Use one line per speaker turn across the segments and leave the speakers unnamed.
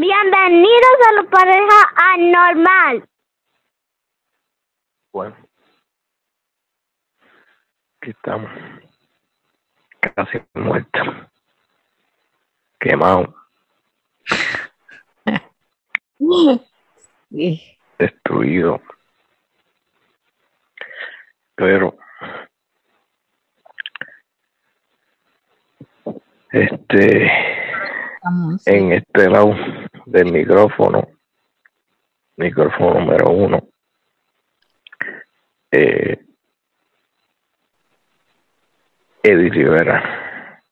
Bienvenidos a la pareja anormal.
Bueno, aquí estamos. Casi muerto. Quemado.
Sí.
Destruido. Pero este
Vamos.
en este lado del micrófono, micrófono número uno, eh, Rivera.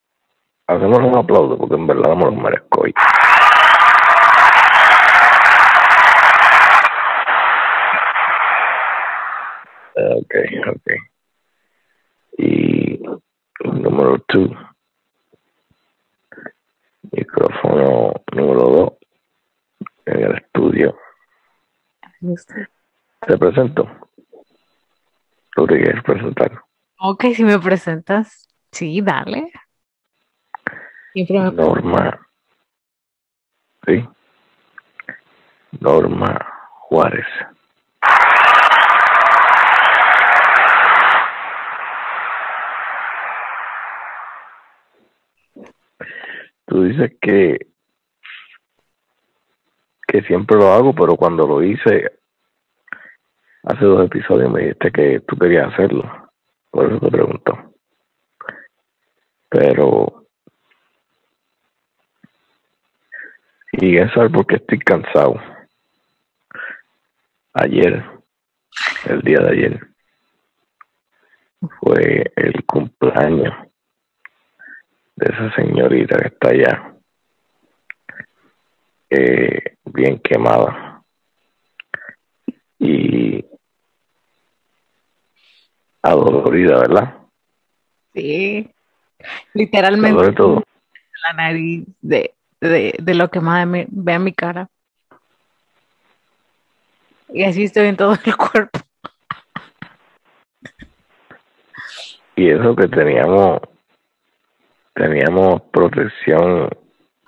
Hacemos un aplauso porque en verdad me lo merezco hoy. Ok, ok. Y número two, micrófono número dos en el estudio. Te presento. ¿Tú te quieres presentar?
Ok, si me presentas, sí, dale. Siempre me
Norma. Sí. Norma Juárez. Tú dices que siempre lo hago, pero cuando lo hice hace dos episodios me dijiste que tú querías hacerlo. Por eso te pregunto. Pero y eso es porque estoy cansado. Ayer, el día de ayer, fue el cumpleaños de esa señorita que está allá, eh, bien quemada. Y adolorida, ¿verdad?
Sí. Literalmente
Sobre todo.
la nariz de, de, de lo que más me, ve a mi cara. Y así estoy en todo el cuerpo.
Y eso que teníamos, teníamos protección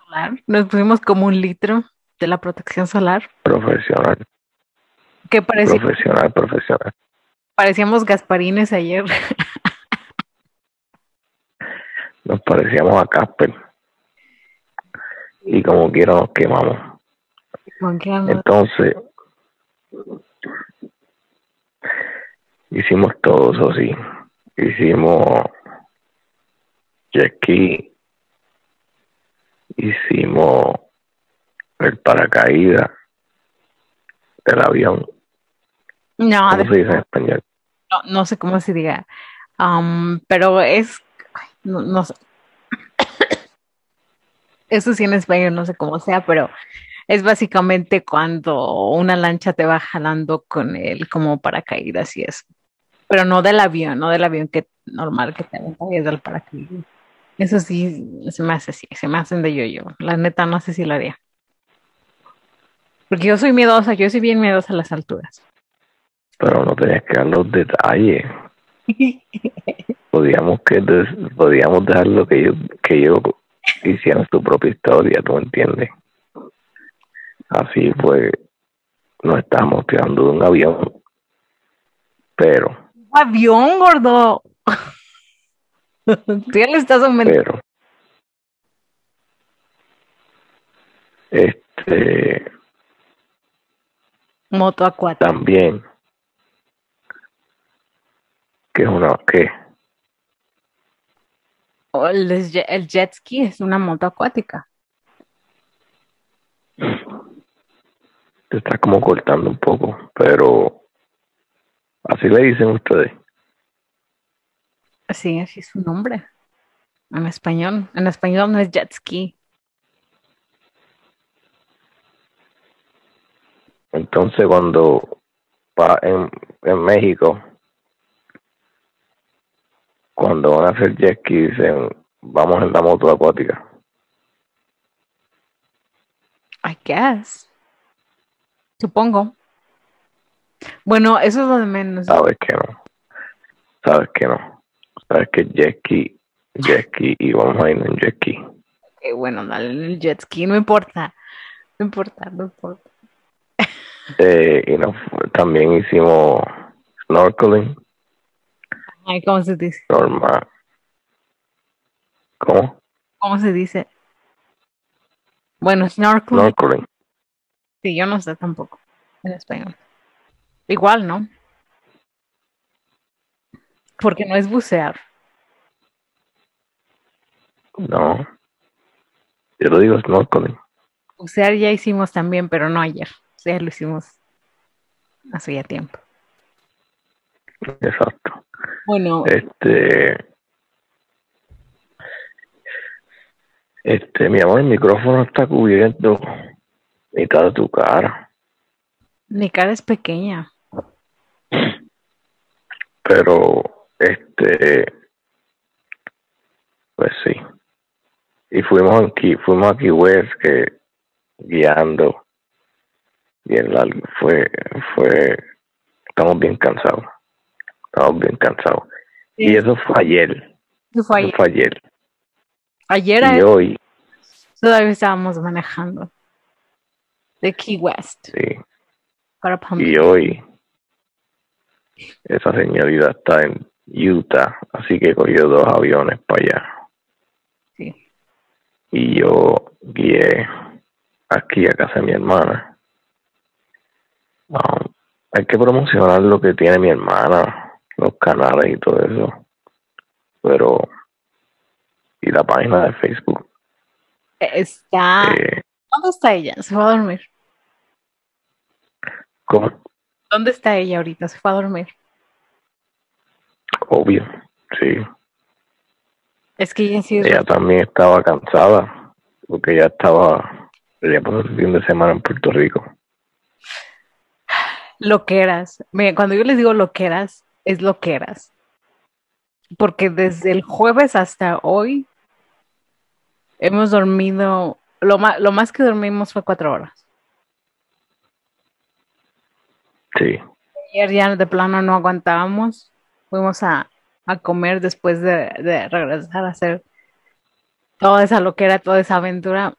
solar. Nos pusimos como un litro de la protección solar.
profesional,
Que parecía,
profesional, profesional.
parecíamos gasparines ayer.
Nos parecíamos a Casper. Y como quiera nos quemamos. Entonces, hicimos todo eso sí. Hicimos jet ski, hicimos el paracaídas del avión.
No,
¿Cómo
de-
se dice en español?
no, no sé cómo se diga. Am, pero es. No, no sé. Eso sí en español, no sé cómo sea, pero es básicamente cuando una lancha te va jalando con él como paracaídas y eso. Pero no del avión, no del avión que normal que te avienta es del paracaídas. Eso sí se me hace así, se me hacen de yo-yo. La neta no sé si lo haría. Porque yo soy miedosa, yo soy bien miedosa a las alturas.
Pero no tenías que dar los detalles. Podíamos que des- podíamos dejar lo que yo que yo hicieran su propia historia, ¿tú entiendes? Así fue, nos estábamos tirando de un avión, pero,
avión, gordo. Tú ya le estás aumentando.
pero, este,
Moto acuática.
también, que es una, que
O el, jet- el jet ski es una moto acuática.
te está como cortando un poco, pero así le dicen ustedes.
Sí, así es su nombre. En español. En español no es jet ski.
Entonces cuando va en, en México, cuando van a hacer jet ski dicen vamos en la moto acuática.
I guess. Supongo. Bueno, eso es lo de menos.
Sabes que no. Sabes que no. Sabes que jet ski y vamos a ir en jet ski.
Bueno, dale en el jet ski, no importa. No importa, no importa.
Eh, y nos, también hicimos snorkeling,
Ay, ¿cómo se dice?
normal. ¿Cómo?
¿Cómo se dice? Bueno, snorkeling.
Snorkeling.
Sí, yo no sé tampoco en español. Igual, ¿no? Porque no es bucear.
No. Yo lo digo snorkeling.
Bucear ya hicimos también, pero no ayer. O sea, lo hicimos hace ya tiempo.
Exacto.
Bueno,
Este. Este, mi amor, el micrófono está cubierto. Mitad de tu cara.
mi cara es pequeña.
Pero, este. Pues sí. Y fuimos aquí, fuimos aquí West, que guiando. Bien largo. Fue, fue. Estamos bien cansados. Estamos bien cansados. Y eso fue ayer.
Eso fue
Eso
ayer.
fue ayer.
Ayer
Y hoy,
todavía estábamos manejando de Key West
sí.
para Palm
Y hoy, esa señorita está en Utah, así que cogió dos aviones para allá.
Sí.
Y yo guié aquí a casa de mi hermana. Um, hay que promocionar lo que tiene mi hermana, los canales y todo eso. Pero, y la página de Facebook.
Está.
eh,
¿Dónde está ella? Se fue a dormir.
¿cómo?
¿Dónde está ella ahorita? Se fue a dormir.
Obvio, sí.
Es que ella sí es
Ella también estaba cansada, porque ella estaba, ella pasó el fin de semana en Puerto Rico.
loqueras. Mira, cuando yo les digo loqueras, es loqueras. Porque desde el jueves hasta hoy hemos dormido, lo más, lo más que dormimos fue cuatro horas.
Sí,
Ayer ya de plano no aguantábamos. Fuimos a, a comer después de, de regresar a hacer toda esa loquera, toda esa aventura.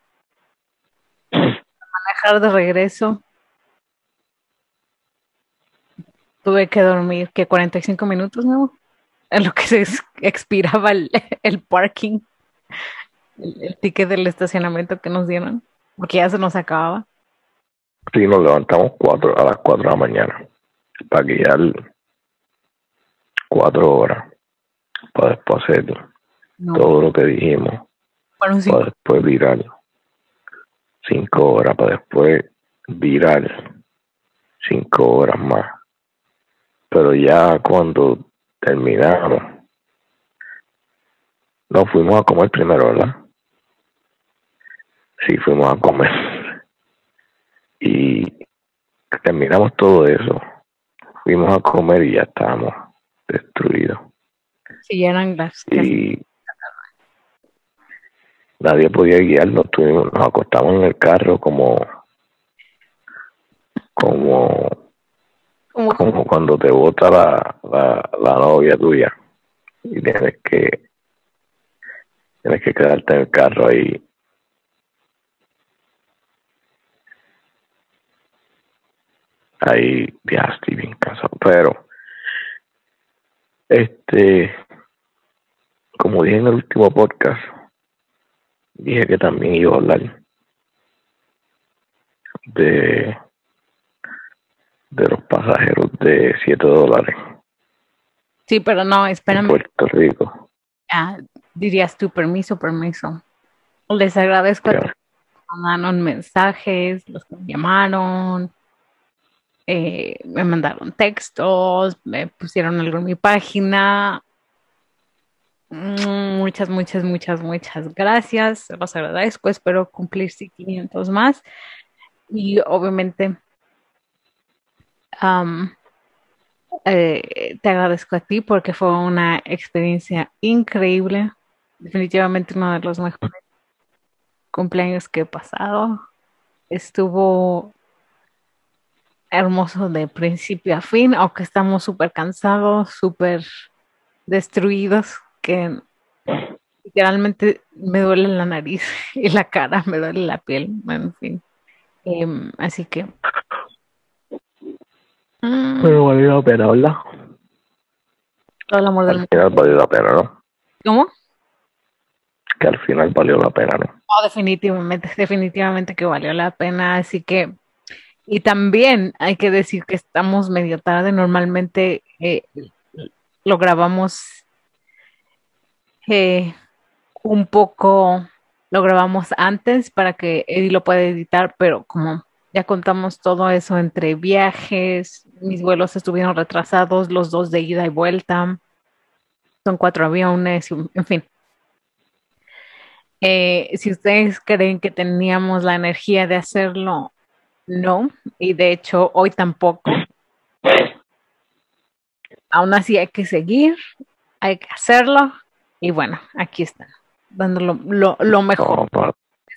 Manejar de regreso. Tuve que dormir, que 45 minutos, ¿no? En lo que se ex- expiraba el, el parking, el, ticket del estacionamiento que nos dieron, porque ya se nos acababa.
sí, nos levantamos cuatro, a las cuatro de la mañana para guiar cuatro horas para después hacer
No,
todo lo que dijimos, para después virar cinco horas, para después virar cinco horas más. Pero ya cuando terminamos, no fuimos a comer primero, ¿verdad? Sí, fuimos a comer. Y terminamos todo eso. Fuimos a comer y ya estábamos destruidos.
Sí, eran las
Y nadie podía guiarnos. Tuvimos, nos acostamos en el carro como como
como
como cuando te bota la, la, la novia tuya y tienes que tienes que quedarte en el carro ahí ahí ya estoy bien cansado pero este como dije en el último podcast dije que también iba a hablar de de los pasajeros de 7 dólares
Sí, pero no,
en
espérame.
Puerto Rico.
Ah, dirías tu permiso, permiso. Les agradezco a
Ya.
todos los que mandaron mensajes, los que me llamaron, eh, me mandaron textos, me pusieron algo en mi página. Mm, Muchas, muchas, muchas, muchas gracias. Los agradezco. Espero cumplir sí, 500 más. Y obviamente am, eh, te agradezco a ti porque fue una experiencia increíble. Definitivamente uno de los mejores cumpleaños que he pasado. Estuvo hermoso de principio a fin, aunque estamos súper cansados, súper destruidos, que literalmente me duele la nariz y la cara, me duele la piel, en fin. Em, así que.
Pero valió la pena, ¿verdad?
Todo el amor del
Al final valió la pena, ¿no?
¿Cómo?
Que al final valió la pena, ¿no?
No, definitivamente, definitivamente que valió la pena. Así que, y también hay que decir que estamos medio tarde. Normalmente eh, lo grabamos eh, un poco, lo grabamos antes para que Eddie lo pueda editar, pero como ya contamos todo eso entre viajes, mis vuelos estuvieron retrasados, los dos de ida y vuelta, son cuatro aviones, en fin. Eh, si ustedes creen que teníamos la energía de hacerlo, no, y de hecho hoy tampoco. Aún así hay que seguir, hay que hacerlo, y bueno, aquí están, dando lo, lo- mejor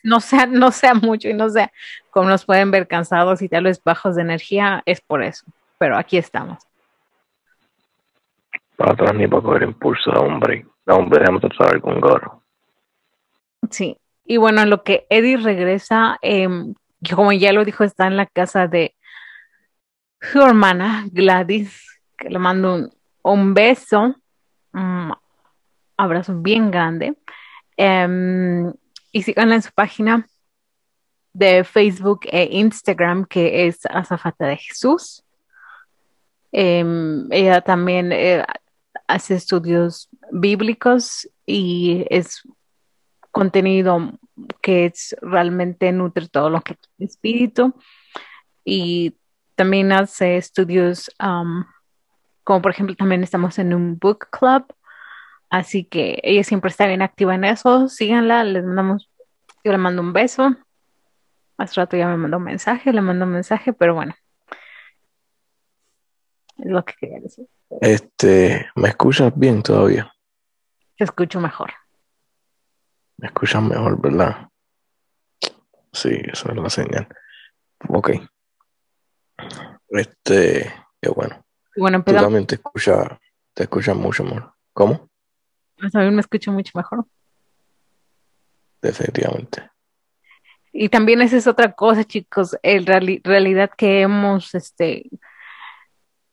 No,
sea, no sea mucho y no sea como nos pueden ver cansados y tal vez bajos de energía, es por eso. Pero aquí estamos.
para atrás ni para coger impulso, break. Da un break, déjame tratar con gorro.
Sí. Y bueno, en lo que Eddie regresa, eh, como ya lo dijo, está en la casa de su hermana Gladys, que le mando un, un beso, un abrazo bien grande. Em, y síganla en su página de Facebook e Instagram, que es Azafata de Jesús. Em, ella también eh, hace estudios bíblicos y es contenido que es realmente nutre todo lo que es el espíritu. Y también hace estudios um, como por ejemplo también estamos en un book club. Así que ella siempre está bien activa en eso. Síganla les mandamos yo le mando un beso. Hace rato ya me mandó un mensaje le mando un mensaje pero bueno. Es lo que quería decir.
Este, ¿me escuchas bien todavía?
te escucho mejor
Me escuchas mejor, ¿verdad? Sí, esa es la señal. Ok. Este, qué bueno.
bueno
Tú
empezamos
también te escuchas, te escuchas mucho mejor. ¿Cómo?
también me escucho mucho mejor
Definitivamente.
Y también esa es otra cosa, chicos, en reali- realidad que hemos, este,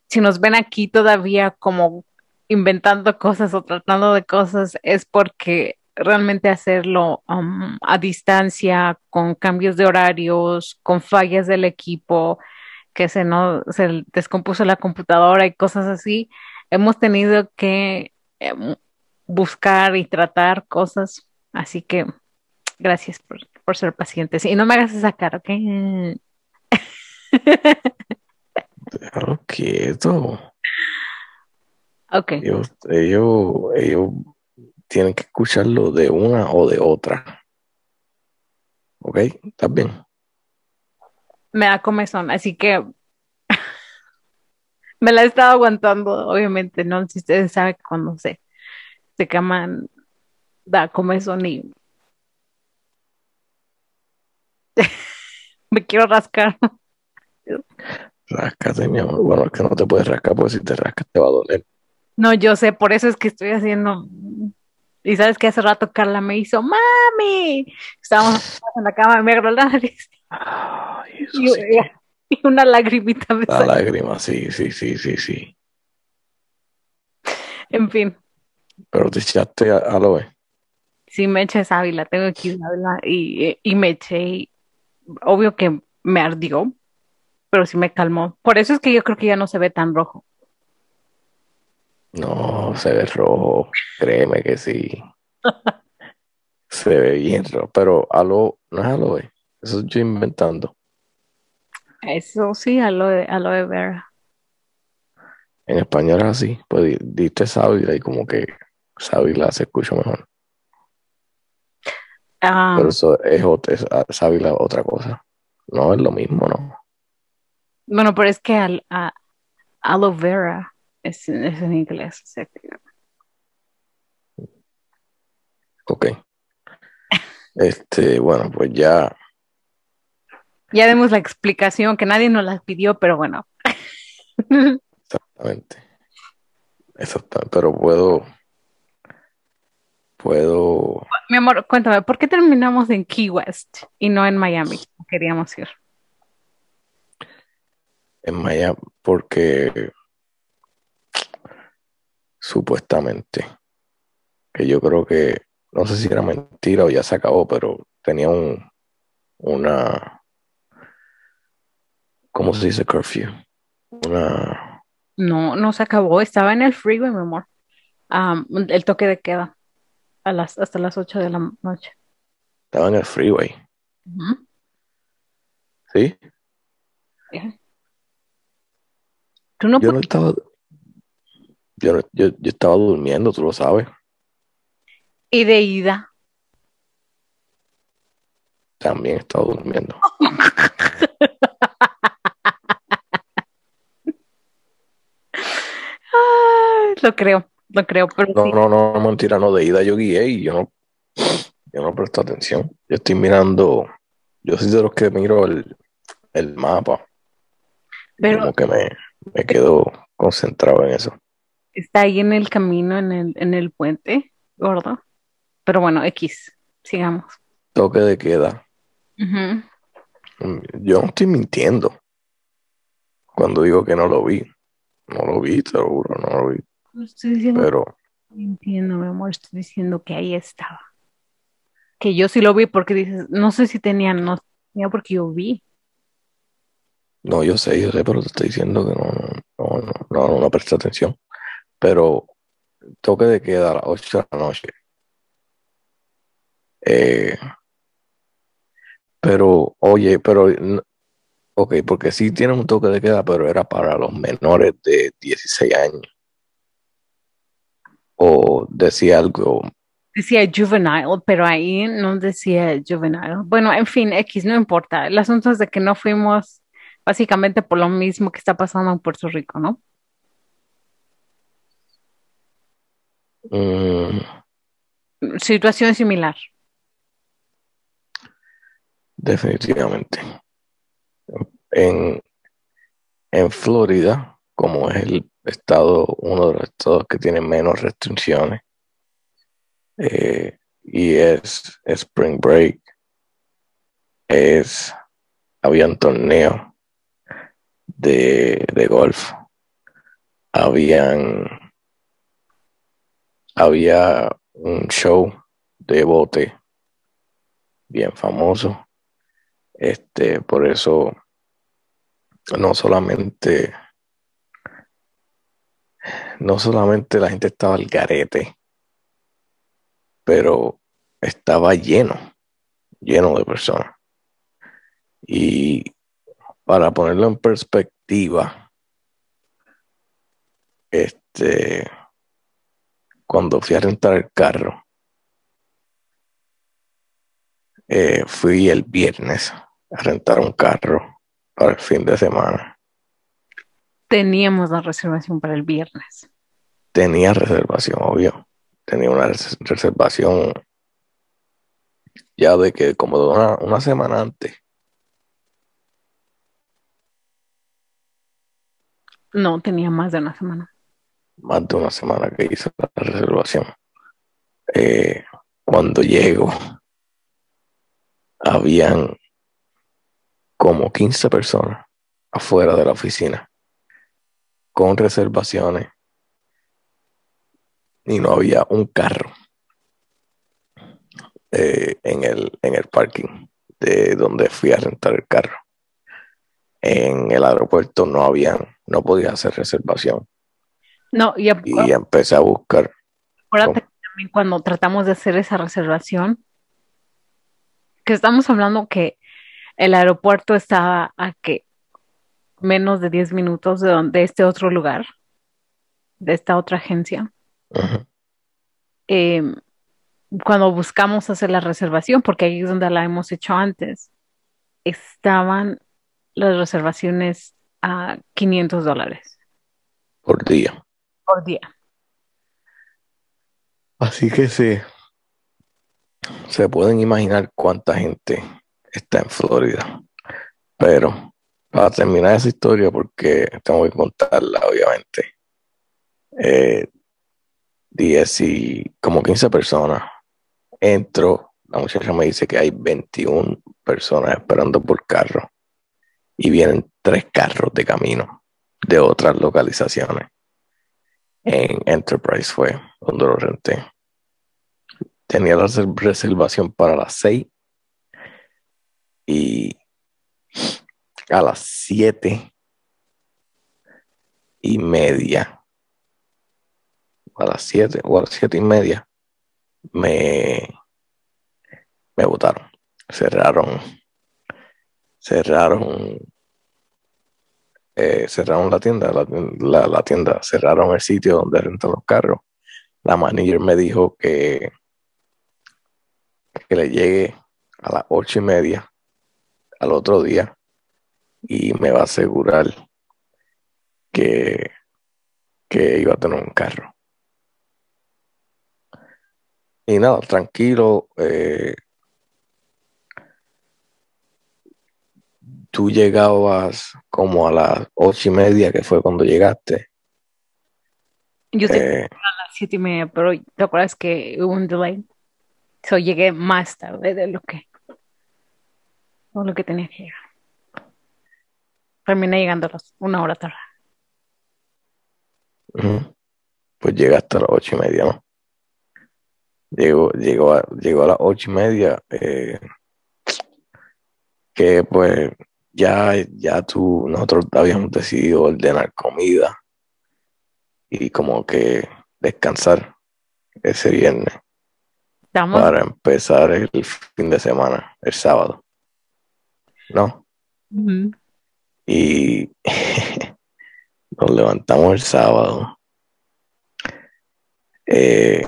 si nos ven aquí todavía como inventando cosas o tratando de cosas, es porque realmente hacerlo um, a distancia, con cambios de horarios, con fallas del equipo, que se nos se descompuso la computadora y cosas así, hemos tenido que em, buscar y tratar cosas, así que gracias por, por ser pacientes. Y no me hagas esa cara, ¿ok?
Déjalo quieto.
Ok,
Ellos, ellos, ellos tienen que escucharlo de una o de otra. ¿Ok? ¿Estás bien?
me da comezón, así que me la he estado aguantando, obviamente, ¿no? Si ustedes saben que cuando se, se queman, da comezón y me quiero rascar.
Ráscate, mi amor. Bueno, es que no te puedes rascar porque si te rascas te va a doler.
No, yo sé, por eso es que estoy haciendo. Y sabes que hace rato Carla me hizo, mami. Estábamos en la cama, me agarró la nariz
Ay, eso
y,
sí
y una lagrimita me
La
salió.
lágrima, sí, sí, sí, sí, sí.
En fin,
Pero te echaste aloe.
sí me eché sábila, tengo aquí sábila y, y me eché. y obvio que me ardió, pero sí me calmó. Por eso es que yo creo que ya no se ve tan rojo.
No, se ve rojo. Créeme que sí. Se ve bien rojo. Pero aloe, no es aloe. Eso estoy inventando.
Eso sí, aloe, aloe vera.
En español es así. Pues di- diste sábila y como que sábila se escucha mejor.
Ah,
Pero eso es otra, es- sábila es otra cosa. No es lo mismo, ¿no?
bueno, pero es que al, a- aloe vera es, es en inglés. o sea que-
Ok. Este, bueno, pues ya,
Ya demos la explicación que nadie nos la pidió, pero bueno.
exactamente. Exactamente. Pero puedo, puedo,
Mi amor, cuéntame, ¿por qué terminamos en Key West y no en Miami? Queríamos ir.
en Miami porque supuestamente que yo creo que no sé si era mentira o ya se acabó, pero tenía un una ¿cómo se dice curfew? Una
No, no se acabó, estaba en el freeway, mi amor. Am, el toque de queda a las, hasta las 8 de la noche.
estaba en el freeway,
Ujú.
¿sí?
Tú no
Yo no estaba yo, yo, yo estaba durmiendo, tú lo sabes.
y de ida.
También estaba durmiendo.
Ay, lo creo, lo creo, pero
No,
sí.
no, no, no, mentira, no, de ida yo guié y yo no, yo no presto atención. Yo estoy mirando, yo soy de los que miro el, el mapa.
Pero-
como que me, me quedo concentrado en eso.
Está ahí en el camino, en el, en el puente, gordo. Pero bueno, X, sigamos.
Toque de queda. Mm, Yo no estoy mintiendo cuando digo que no lo vi. No lo vi, te lo juro, no lo vi.
No estoy diciendo
Pero
entiendo, mi amor, estoy diciendo que ahí estaba. Que yo sí lo vi porque dices, no sé si tenían, no tenía porque yo vi.
no, yo sé, yo sé, pero te estoy diciendo que no, no, no, no, no, no presté atención. Pero toque de queda a las 8 de la noche. Eh, pero, oye, pero, ok, porque sí tiene un toque de queda, pero era para los menores de 16 años. O decía algo,
Decía juvenile, pero ahí no decía juvenile. Bueno, en fin, X, no importa. El asunto es de que no fuimos básicamente por lo mismo que está pasando en Puerto Rico, ¿no?
Mm,
Situación similar.
definitivamente. En, en Florida, como es el estado, uno de los estados que tiene menos restricciones, eh, y es Spring Break, es, habían torneos de, de golf, habían, había un show de bote bien famoso, este, por eso no solamente no solamente la gente estaba al garete, pero estaba lleno, lleno de personas. Y para ponerlo en perspectiva, este, cuando fui a rentar el carro, eh, fui el viernes a rentar un carro para el fin de semana.
Teníamos la reservación para el viernes.
Tenía reservación, obvio. Tenía una res- reservación ya de que como de una, una semana antes.
No, tenía más de una semana.
Más de una semana que hice la reservación. Eh, cuando llego, habían como 15 personas afuera de la oficina con reservaciones y no había un carro eh, en el, en el parking de donde fui a rentar el carro. En el aeropuerto no habían, no podía hacer reservación
No, y
y empecé a buscar
acuérdate que también cuando tratamos de hacer esa reservación, que estamos hablando que el aeropuerto estaba a que menos de 10 minutos de, donde, de este otro lugar, de esta otra agencia. Eh, cuando buscamos hacer la reservación, porque ahí es donde la hemos hecho antes, estaban las reservaciones a 500 dólares
por día.
Por día.
Así que sí, se pueden imaginar cuánta gente está en Florida. Pero para terminar esa historia, porque tengo que contarla, obviamente, eh, 10 y como 15 personas. Entro, la muchacha me dice que hay 21 personas esperando por carro y vienen tres carros de camino de otras localizaciones. En Enterprise fue donde lo renté. Tenía la reservación para las seis y a las siete y media, a las siete o a las siete y media, me, me votaron. Cerraron, cerraron, eh, cerraron la tienda, la, la, tienda, cerraron el sitio donde rentan los carros. La manager me dijo que, que le llegue a las ocho y media al otro día y me va a asegurar que, que iba a tener un carro. Y nada, tranquilo. Eh, tú llegabas como a las ocho y media, que fue cuando llegaste.
Yo eh, a las siete y media, pero ¿te acuerdas que hubo un delay? So llegué más tarde de lo que, de lo que tenía que llegar. Terminé llegando a las una hora tarde.
Pues llegaste a las ocho y media, ¿no? Llegó, llegó, a, llegó a las ocho y media. Eh, que pues ya, ya tú, nosotros habíamos decidido ordenar comida y como que descansar ese viernes para empezar el fin de semana, el sábado. ¿No? Y nos levantamos el sábado. Eh,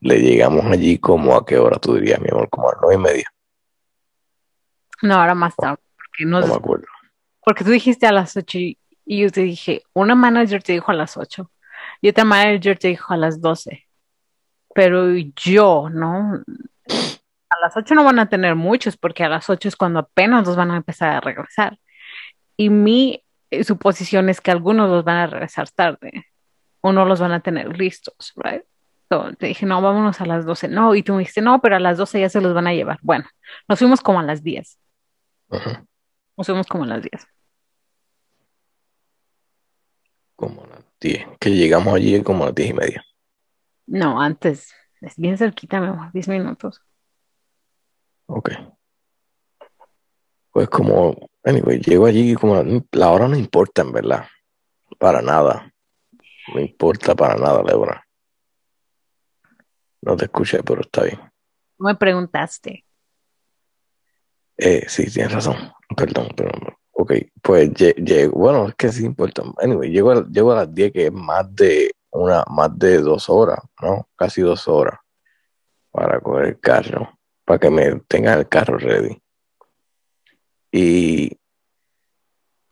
le llegamos allí como a qué hora tú dirías, mi amor, como a las nueve y media.
No, ahora más tarde. Porque no,
me acuerdo.
Porque tú dijiste a las ocho y, yo te dije, una manager te dijo a las ocho y otra manager te dijo a las doce. Pero yo, ¿no? a las 8 no van a tener muchos porque a las 8 es cuando apenas los van a empezar a regresar. Y mi eh, suposición es que algunos los van a regresar tarde o no los van a tener listos, right? So, te dije, no, vámonos a las 12. No, y tú me dijiste, no, pero a las 12 ya se los van a llevar. Bueno, nos fuimos como a las 10. Nos fuimos como a las 10.
Como a las 10. Que llegamos allí como a las 10 y media.
No, antes. Es bien cerquita, amor, 10 minutos.
Ok. Pues como, anyway, llego allí como la hora no importa en verdad. Para nada. No importa para nada la hora. No te escuché, pero está bien.
Me preguntaste.
Eh, sí, tienes razón. Perdón, pero ok. Pues llego, bueno, es que sí importa. Anyway, llego a, llego a las 10, que es más de una, más de dos horas, ¿no? Casi dos horas para coger el carro para que me tengan el carro ready. Y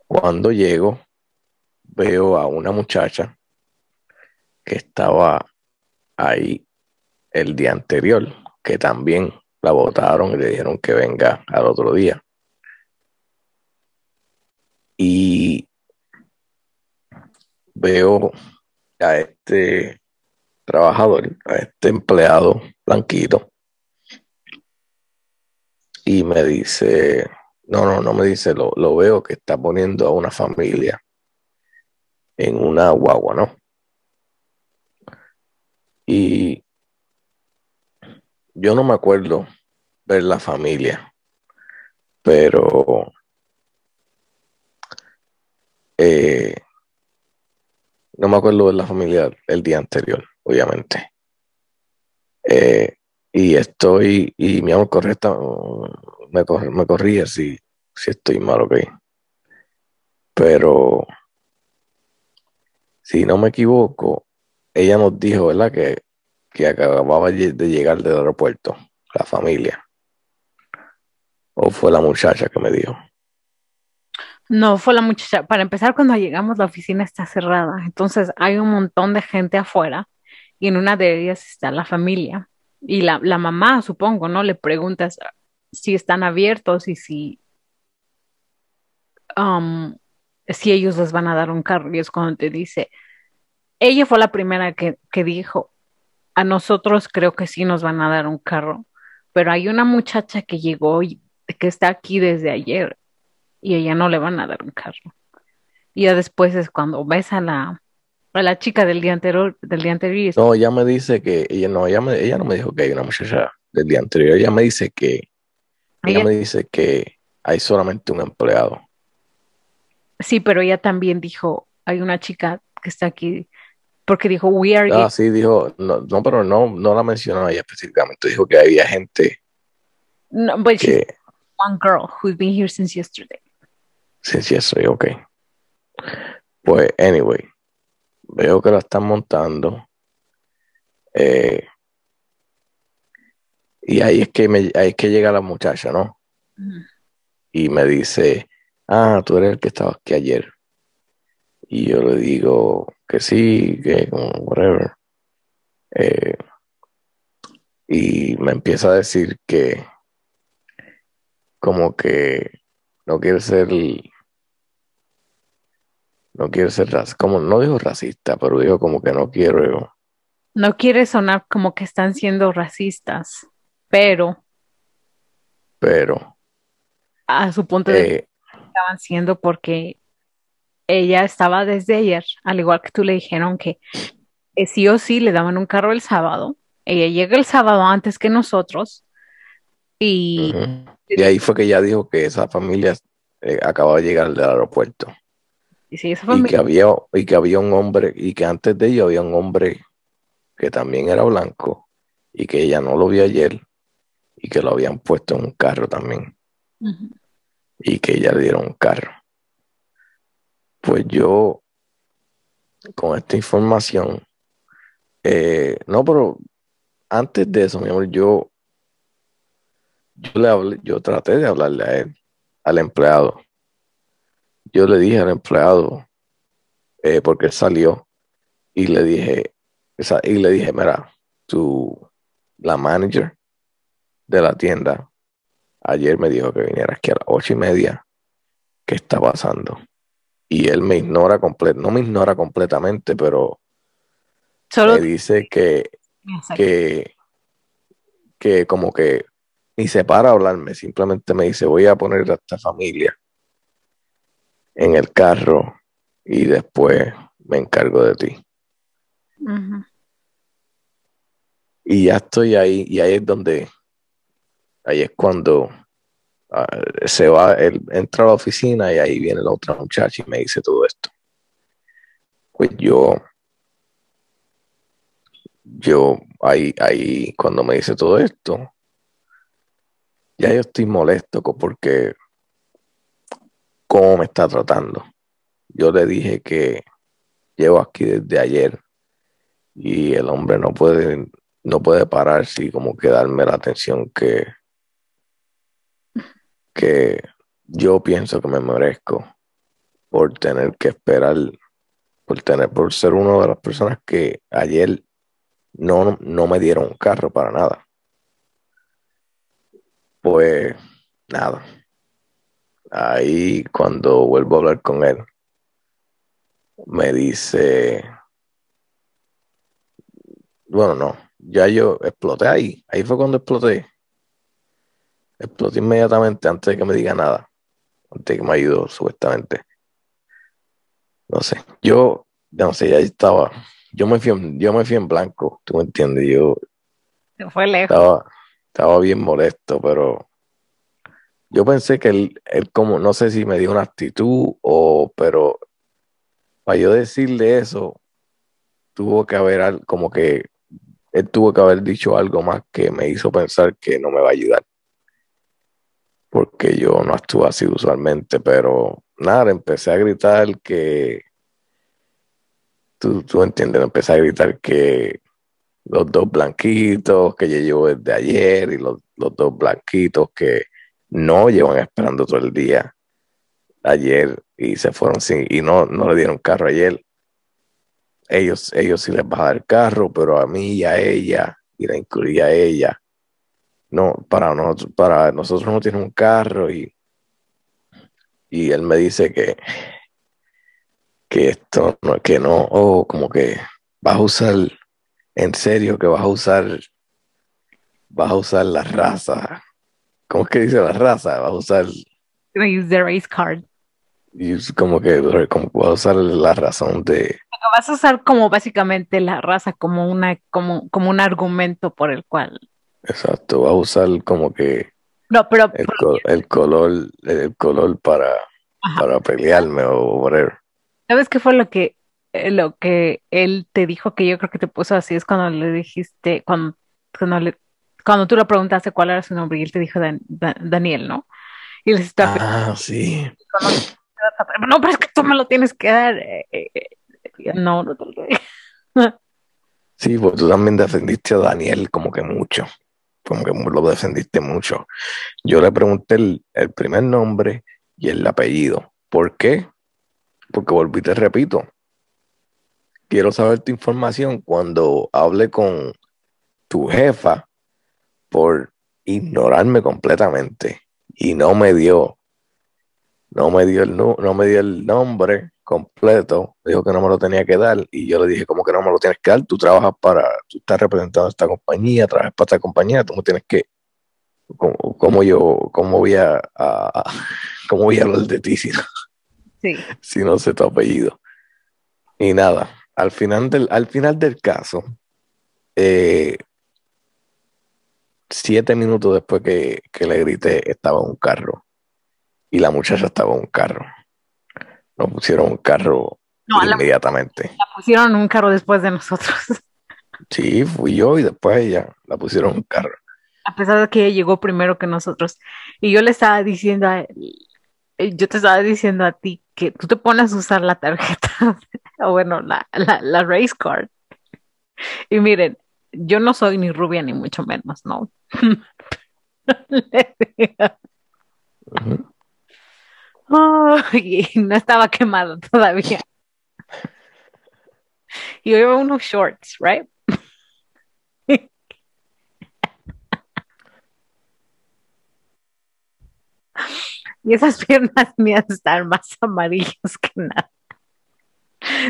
cuando llego, veo a una muchacha que estaba ahí el día anterior, que también la votaron y le dijeron que venga al otro día. Y veo a este trabajador, a este empleado blanquito, y me dice, no, no, no me dice, lo, lo veo que está poniendo a una familia en una guagua, ¿no? Y yo no me acuerdo ver la familia, pero eh, no me acuerdo ver la familia el día anterior, obviamente. Eh, y estoy, y mi amor correcta, me, me corría si, si estoy mal, ok. Pero, si no me equivoco, ella nos dijo, ¿verdad? Que, que acababa de llegar del aeropuerto, la familia. ¿O fue la muchacha que me dijo?
No, fue la muchacha. Para empezar, cuando llegamos, la oficina está cerrada. Entonces, hay un montón de gente afuera y en una de ellas está la familia. Y la, la mamá, supongo, ¿no? Le preguntas si están abiertos y si, um, si ellos les van a dar un carro. Y es cuando te dice, ella fue la primera que, que dijo, a nosotros creo que sí nos van a dar un carro, pero hay una muchacha que llegó y que está aquí desde ayer y ella no le van a dar un carro. Y ya después es cuando ves a la, a la chica del día anterior, del día anterior.
No, ella me dice que, ella no, ella, me, ella no me dijo que hay una muchacha del día anterior, ella me dice que, ella, ella me dice que hay solamente un empleado.
Sí, pero ella también dijo, hay una chica que está aquí, porque dijo, we are...
Ah, sí, dijo, no, no pero no, no la mencionó ella específicamente, dijo que había gente...
No, but que, she's one girl who's been here since yesterday.
Since yesterday, ok. Pues, anyway, veo que la están montando. Eh, y ahí es que me, ahí es que llega la muchacha, ¿no? Mm. Y me dice, ah, tú eres el que estaba aquí ayer. Y yo le digo que sí, que whatever. Eh, y me empieza a decir que como que no quiere ser no quiere ser como no dijo racista, pero dijo como que no quiero
no quiere sonar como que están siendo racistas, pero
pero
a su punto de eh, estaban siendo porque ella estaba desde ayer, al igual que tú le dijeron que sí o sí le daban un carro el sábado. Ella llega el sábado antes que nosotros y...
Y ahí fue que ella dijo que esa familia eh, acababa de llegar del aeropuerto.
Y, sí, esa familia...
y, que había, y que había un hombre, y que antes de ella había un hombre que también era blanco y que ella no lo vio ayer y que lo habían puesto en un carro también. Y que ella le dieron un carro. Pues yo, con esta información, eh, no, pero antes de eso, mi amor, yo, yo le hablé, yo traté de hablarle a él, al empleado. Yo le dije al empleado, eh, porque él salió, y le dije, y le dije, mira, tú, la manager de la tienda, ayer me dijo que viniera aquí a las ocho y media. ¿Qué está pasando? Y él me ignora completamente, no me ignora completamente, pero me dice que, que, que como que ni se para a hablarme, simplemente me dice voy a poner a esta familia en el carro y después me encargo de ti. Y ya estoy ahí, y ahí es donde, ahí es cuando Ah, se va, él entra a la oficina y ahí viene la otra muchacha y me dice todo esto. Pues yo, yo, ahí, ahí, cuando me dice todo esto, ya yo estoy molesto porque cómo me está tratando. Yo le dije que llevo aquí desde ayer y el hombre no puede, no puede pararse y como que darme la atención que, que yo pienso que me merezco por tener que esperar, por tener, por ser una de las personas que ayer no, no me dieron un carro para nada. Pues nada. Ahí cuando vuelvo a hablar con él, me dice, bueno, no, ya yo exploté ahí, ahí fue cuando exploté exploté inmediatamente antes de que me diga nada. Antes de que me ayudó, supuestamente. No sé. Yo, no sé, ya estaba. Yo me fui en, yo me fui en blanco, tú me entiendes. Yo.
fue lejos.
Estaba, estaba bien molesto, pero. Yo pensé que él, él, como, no sé si me dio una actitud o, pero para yo decirle eso, tuvo que haber como que él tuvo que haber dicho algo más que me hizo pensar que no me va a ayudar porque yo no actúo así usualmente, pero nada, empecé a gritar que, tú, tú entiendes, empecé a gritar que los dos blanquitos que llevo desde ayer y los, dos blanquitos que no llevan esperando todo el día ayer y se fueron sin, y no, no le dieron carro ayer. Ellos, ellos sí les va a dar carro, pero a mí y a ella, y la incluía a ella, no, para nosotros, para nosotros no tiene un carro y, y él me dice que, que esto no, que no, o como que vas a usar, en serio que vas a usar, vas a usar la raza. ¿Cómo es que dice la raza? Vas a usar
use the race card.
Y es como que como voy a usar la razón de.
Vas a usar como básicamente la raza como una, como, como un argumento por el cual.
Exacto, va a usar como que
No, pero
el, co- el color, el color para,
Ajá.
para pelearme o whatever.
¿sabes qué fue lo que eh, lo que él te dijo que yo creo que te puso así es cuando le dijiste cuando cuando le cuando tú le preguntaste cuál era su nombre y él te dijo Dan- Da- Daniel, ¿no? Y le dijiste,
Ah, sí.
no, pero es que tú me lo tienes que dar. eh, eh". No, no te lo doy.
Sí, pues tú también defendiste a Daniel como que mucho. Como que lo defendiste mucho. Yo le pregunté el, primer nombre y el apellido. ¿Por qué? Porque volví, te repito. Quiero saber tu información cuando hable con tu jefa por ignorarme completamente. Y no me dio, no me dio el, nu- no me dio el nombre completo, dijo que no me lo tenía que dar y yo le dije, ¿cómo que no me lo tienes que dar? Tú trabajas para, tú estás representando a esta compañía, trabajas para esta compañía, tú me tienes que, ¿cómo, cómo yo, cómo voy a, a- a- cómo voy a hablar de ti si no,
Sí.
si no sé tu apellido? Y nada, al final del, al final del caso, eh, siete minutos después que, que le grité, estaba en un carro y la muchacha estaba en un carro. Nos pusieron un carro
No,
inmediatamente.
la pusieron un carro después de nosotros.
Sí, fui yo y después ella la pusieron un carro.
A pesar de que ella llegó primero que nosotros. Y yo le estaba diciendo a él, yo te estaba diciendo a ti que tú te pones a usar la tarjeta, o bueno, la, la, la race card. Y miren, yo no soy ni rubia ni mucho menos, ¿no? Le digo,
Ujú.
Y no estaba quemado todavía. Y yo unos shorts, right? Y esas piernas mías están más amarillas que nada.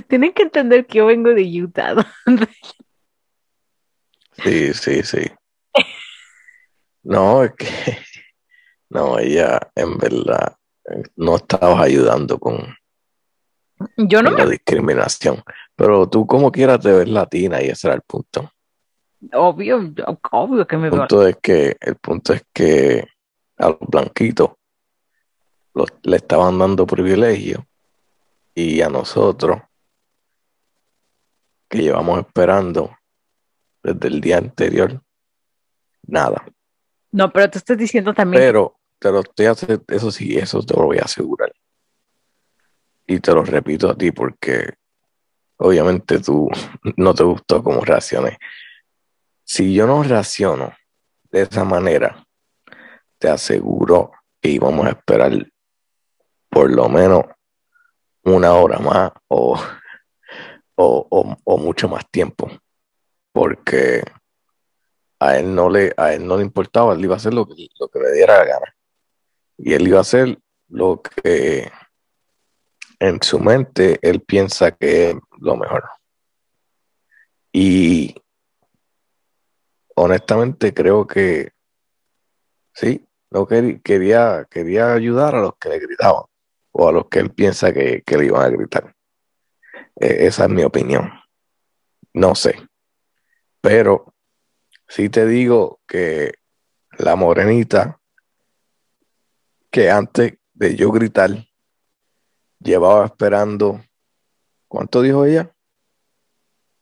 Tienen que entender que yo vengo de Utah.
Sí, sí, sí. No, es que no, ella en verdad no estabas ayudando con,
Yo no
con la discriminación. Pero tú como quieras te ves latina y ese era el punto.
obvio, obvio que me
El
veo.
punto es que, el punto es que a los blanquitos los- le estaban dando privilegio y a nosotros que llevamos esperando desde el día anterior, nada.
No, pero te estoy diciendo también.
Pero te lo estoy hace- eso sí, eso te lo voy a asegurar. Y te lo repito a ti porque obviamente tú no te gustó cómo reaccioné. Si yo no reacciono de esa manera, te aseguro que íbamos a esperar por lo menos una hora más o, o, o- o mucho más tiempo. Porque a él no le, a él no le importaba, él iba a hacer lo que, lo que le diera la gana. Y él iba a hacer lo que en su mente él piensa que es lo mejor. Y honestamente creo que sí, no quería, quería, quería ayudar a los que le gritaban o a los que él piensa que, que le iban a gritar. Eh, esa es mi opinión. No sé. Pero sí te digo que la morenita que antes de yo gritar llevaba esperando, ¿cuánto dijo ella?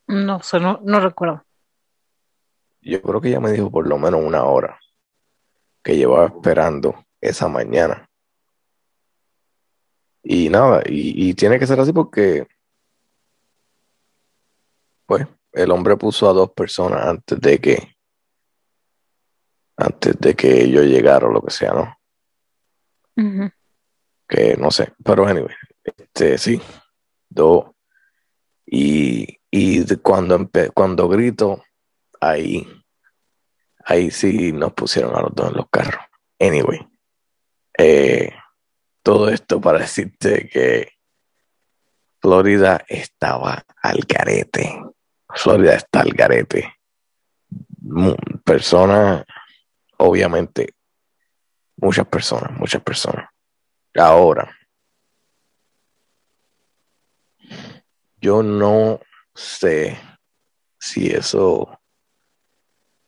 No sé, no, no recuerdo.
Yo creo que ella me dijo por lo menos una hora que llevaba esperando esa mañana. Y nada, y, y tiene que ser así porque, pues, el hombre puso a dos personas antes de que, antes de que yo llegara o lo que sea, ¿no? Que no sé, pero anyway, este sí, dos. Y, y cuando, cuando grito, ahí, ahí sí nos pusieron a los dos en los carros. Anyway, eh, todo esto para decirte que Florida estaba al garete. Florida está al garete. Personas, obviamente, muchas personas, muchas personas Ahora, yo no sé si eso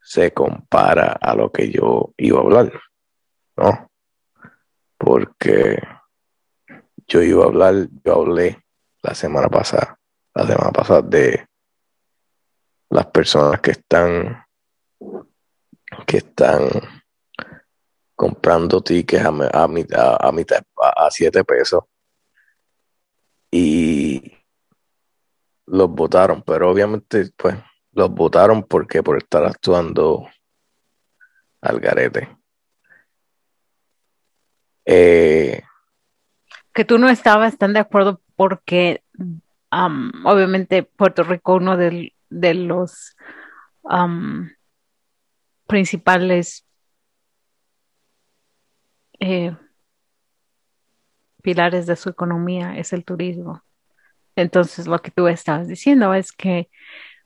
se compara a lo que yo iba a hablar, ¿no? Porque yo iba a hablar, yo hablé la semana pasada, la semana pasada de las personas que están que están comprando tickets a, a, mitad, a, mitad, a, siete pesos y los votaron, pero obviamente pues los votaron porque por estar actuando al garete.
Eh, que tú no estabas tan de acuerdo porque obviamente Puerto Rico uno de, de los principales eh, pilares de su economía es el turismo. Entonces, lo que tú estabas diciendo es que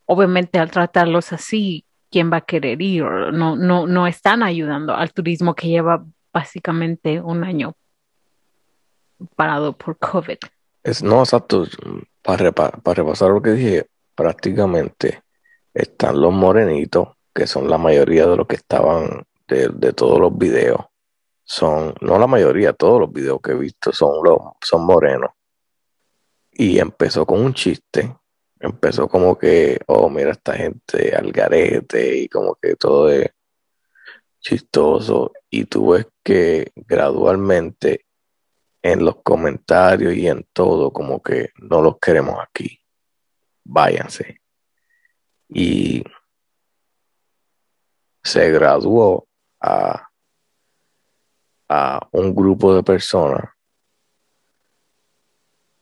obviamente al tratarlos así, ¿quién va a querer ir? No, no, no están ayudando al turismo que lleva básicamente un año parado por COVID.
Es, no, exacto. Para, para repasar lo que dije, prácticamente están los morenitos, que son la mayoría de los que estaban de, de todos los videos son, no la mayoría, todos los videos que he visto son, los, son morenos. Y empezó con un chiste, empezó como que, oh, mira esta gente al garete y como que todo es chistoso. Y tú ves que gradualmente en los comentarios y en todo, como que no los queremos aquí. Váyanse. Y se graduó a a un grupo de personas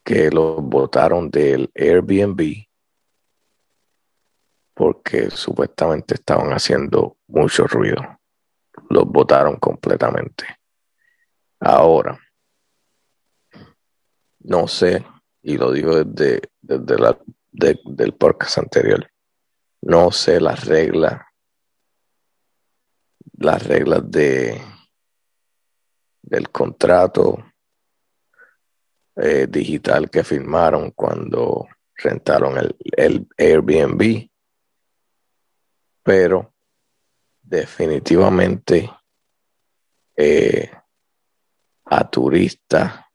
que los votaron del Airbnb porque supuestamente estaban haciendo mucho ruido. Los votaron completamente. Ahora, no sé, y lo digo desde, desde la, del podcast anterior, no sé las reglas, las reglas de, del contrato eh, digital que firmaron cuando rentaron el, Airbnb, pero definitivamente eh, a turistas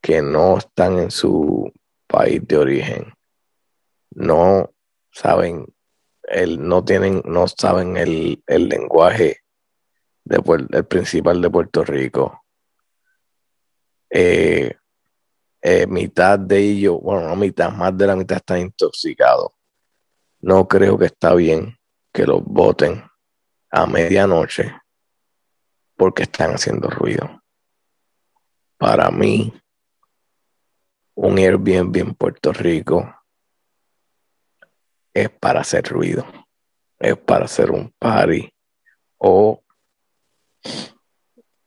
que no están en su país de origen, no saben, el, no tienen, no saben el, el lenguaje el principal de Puerto Rico. Eh, eh, mitad de ellos, bueno, no mitad, más de la mitad están intoxicados. No creo que está bien que los voten a medianoche porque están haciendo ruido. Para mí, un Airbnb en Puerto Rico es para hacer ruido, es para hacer un party o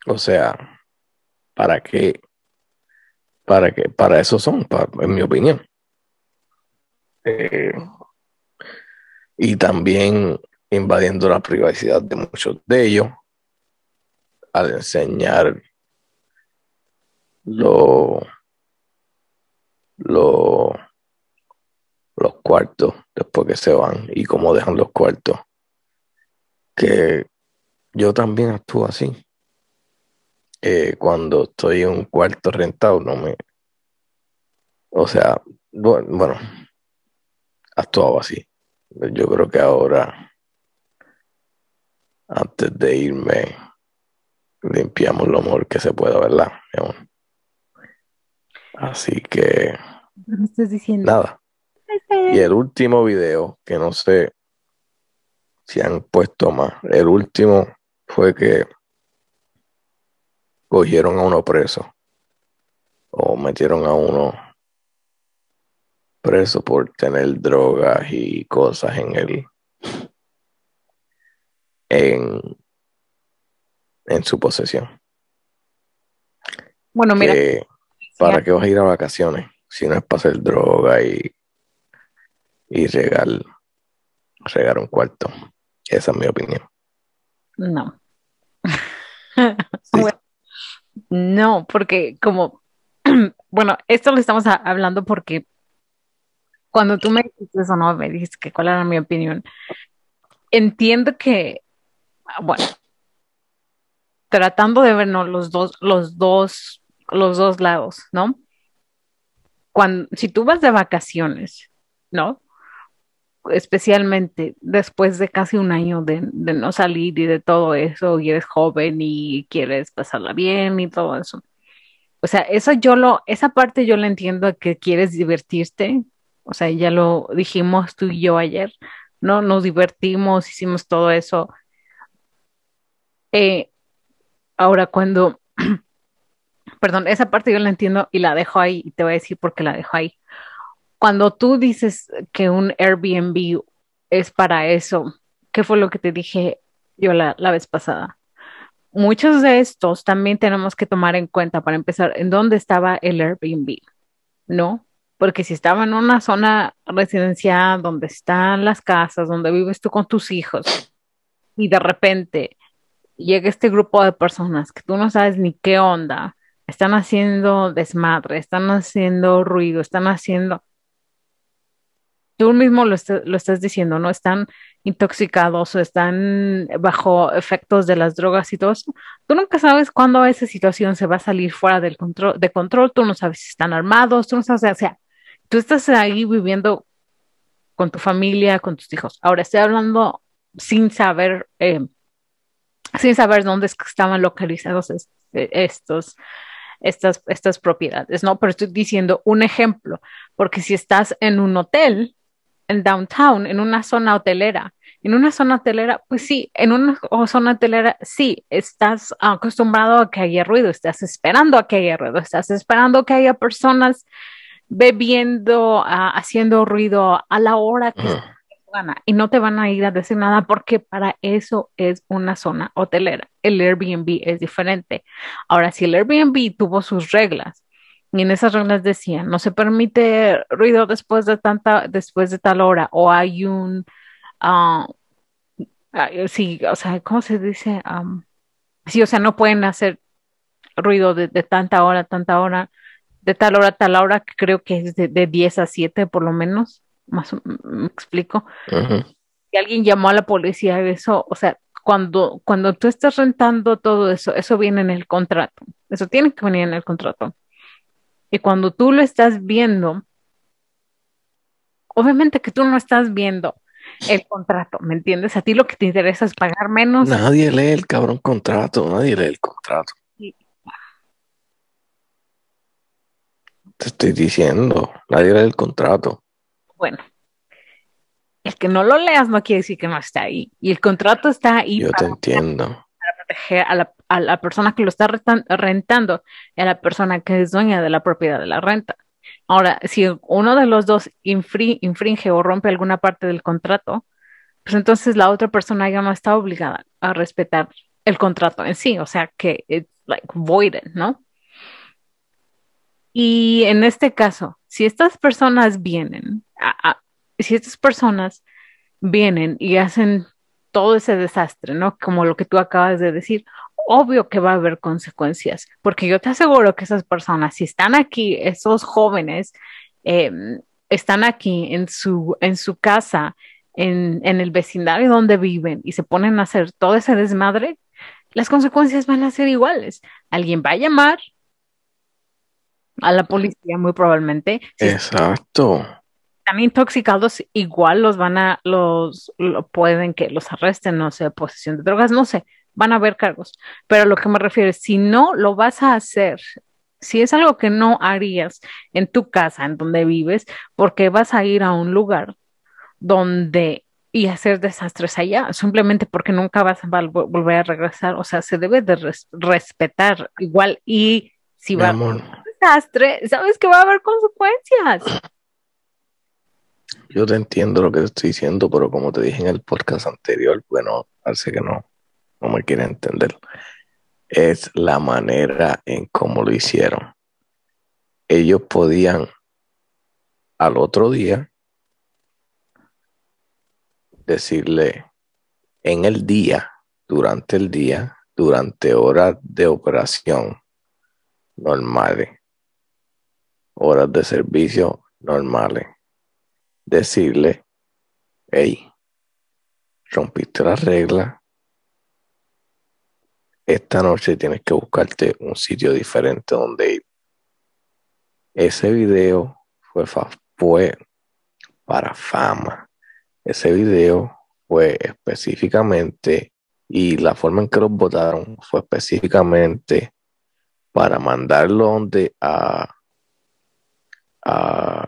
o sea, ¿para qué? ¿Para qué? Para eso son, en mi opinión. Eh, y también invadiendo la privacidad de muchos de ellos al enseñar lo, lo, los cuartos después que se van y cómo dejan los cuartos. Que yo también actúo así. Eh, cuando estoy en un cuarto rentado, no me. O sea, bueno, actuaba así. Yo creo que ahora, antes de irme, limpiamos lo mejor que se pueda, ¿verdad? Así que.
estás diciendo?
Nada. Y el último video, que no sé si han puesto más, el último fue que cogieron a uno preso o metieron a uno preso por tener drogas y cosas en el en, en su posesión.
Bueno, mira.
¿Para qué vas a ir a vacaciones si no es para hacer droga y, y regar, regar un cuarto? Esa es mi opinión.
No. No, porque como, bueno, esto lo estamos hablando porque cuando tú me dijiste eso, no, me dijiste que cuál era mi opinión, entiendo que, bueno, tratando de ver los dos, los dos, los dos lados, ¿no? Cuando, si tú vas de vacaciones, ¿no? Especialmente después de casi un año de, no salir y de todo eso, y eres joven y quieres pasarla bien y todo eso. O sea, eso yo lo, esa parte yo la entiendo que quieres divertirte. O sea, ya lo dijimos tú y yo ayer, ¿no? Nos divertimos, hicimos todo eso. Eh, ahora, cuando, perdón, esa parte yo la entiendo y la dejo ahí, y te voy a decir por qué la dejo ahí cuando tú dices que un Airbnb es para eso, ¿qué fue lo que te dije yo la, vez pasada? Muchos de estos también tenemos que tomar en cuenta para empezar en dónde estaba el Airbnb, ¿no? Porque si estaba en una zona residencial donde están las casas, donde vives tú con tus hijos, y de repente llega este grupo de personas que tú no sabes ni qué onda, están haciendo desmadre, están haciendo ruido, están haciendo tú mismo lo, estás diciendo, ¿no? Están intoxicados o están bajo efectos de las drogas y todo eso. Tú nunca sabes cuándo esa situación se va a salir fuera del control, de control, tú no sabes si están armados, tú no sabes, o sea, tú estás ahí viviendo con tu familia, con tus hijos. Ahora estoy hablando sin saber, eh, sin saber dónde estaban localizados estos, estas, estas propiedades, ¿no? Pero estoy diciendo un ejemplo, porque si estás en un hotel, en downtown, en una zona hotelera. En una zona hotelera, pues sí, en una zona hotelera, sí, estás acostumbrado a que haya ruido, estás esperando a que haya ruido, estás esperando que haya personas bebiendo, ah, haciendo ruido a la hora que gana y no te van a ir a decir nada porque para eso es una zona hotelera. El Airbnb es diferente. Ahora, si el Airbnb tuvo sus reglas y en esas reglas decían, no se permite ruido después de tanta, después de tal hora, o hay un, uh, sí, o sea, ¿cómo se dice? sí, o sea, no pueden hacer ruido de, tanta hora, tanta hora, de tal hora, tal hora, que creo que es de, de 10 a 7 por lo menos, más me explico. Si alguien llamó a la policía, eso, o sea, cuando, cuando tú estás rentando todo eso, eso viene en el contrato, eso tiene que venir en el contrato. Y cuando tú lo estás viendo, obviamente que tú no estás viendo el contrato, ¿me entiendes? A ti lo que te interesa es pagar menos.
Nadie lee el cabrón contrato, nadie lee el contrato. Te estoy diciendo, nadie lee el contrato.
Bueno, el que no lo leas no quiere decir que no está ahí. Y el contrato está ahí.
Yo te entiendo.
Proteger a la, a la persona que lo está rentando y a la persona que es dueña de la propiedad de la renta. Ahora, si uno de los dos infringe o rompe alguna parte del contrato, pues entonces la otra persona ya no está obligada a respetar el contrato en sí, o sea que es like voided, ¿no? Y en este caso, si estas personas vienen, si estas personas vienen y hacen todo ese desastre, ¿no? Como lo que tú acabas de decir, obvio que va a haber consecuencias, porque yo te aseguro que esas personas, si están aquí, esos jóvenes, em, están aquí en su, en su casa, en, en el vecindario donde viven y se ponen a hacer todo ese desmadre, las consecuencias van a ser iguales. Alguien va a llamar a la policía muy probablemente.
Exacto.
Están intoxicados, igual los van a, los, lo pueden que los arresten, no sé, posesión de drogas, no sé, van a haber cargos. Pero a lo que me refiero es, si no lo vas a hacer, si es algo que no harías en tu casa, en donde vives, porque vas a ir a un lugar donde y hacer desastres allá, simplemente porque nunca vas a volver a regresar. O sea, se debe de respetar igual y si va a un desastre, sabes que va a haber consecuencias.
Yo te entiendo lo que te estoy diciendo, pero como te dije en el podcast anterior, bueno, parece que no no me quiere entender, es la manera en cómo lo hicieron. Ellos podían al otro día decirle en el día, durante el día, durante horas de operación, normales. Horas de servicio normales. Decirle, hey, rompiste la regla. Esta noche tienes que buscarte un sitio diferente donde ir. Ese video fue, fue para fama. Ese video fue específicamente y la forma en que los votaron fue específicamente para mandarlo donde a a,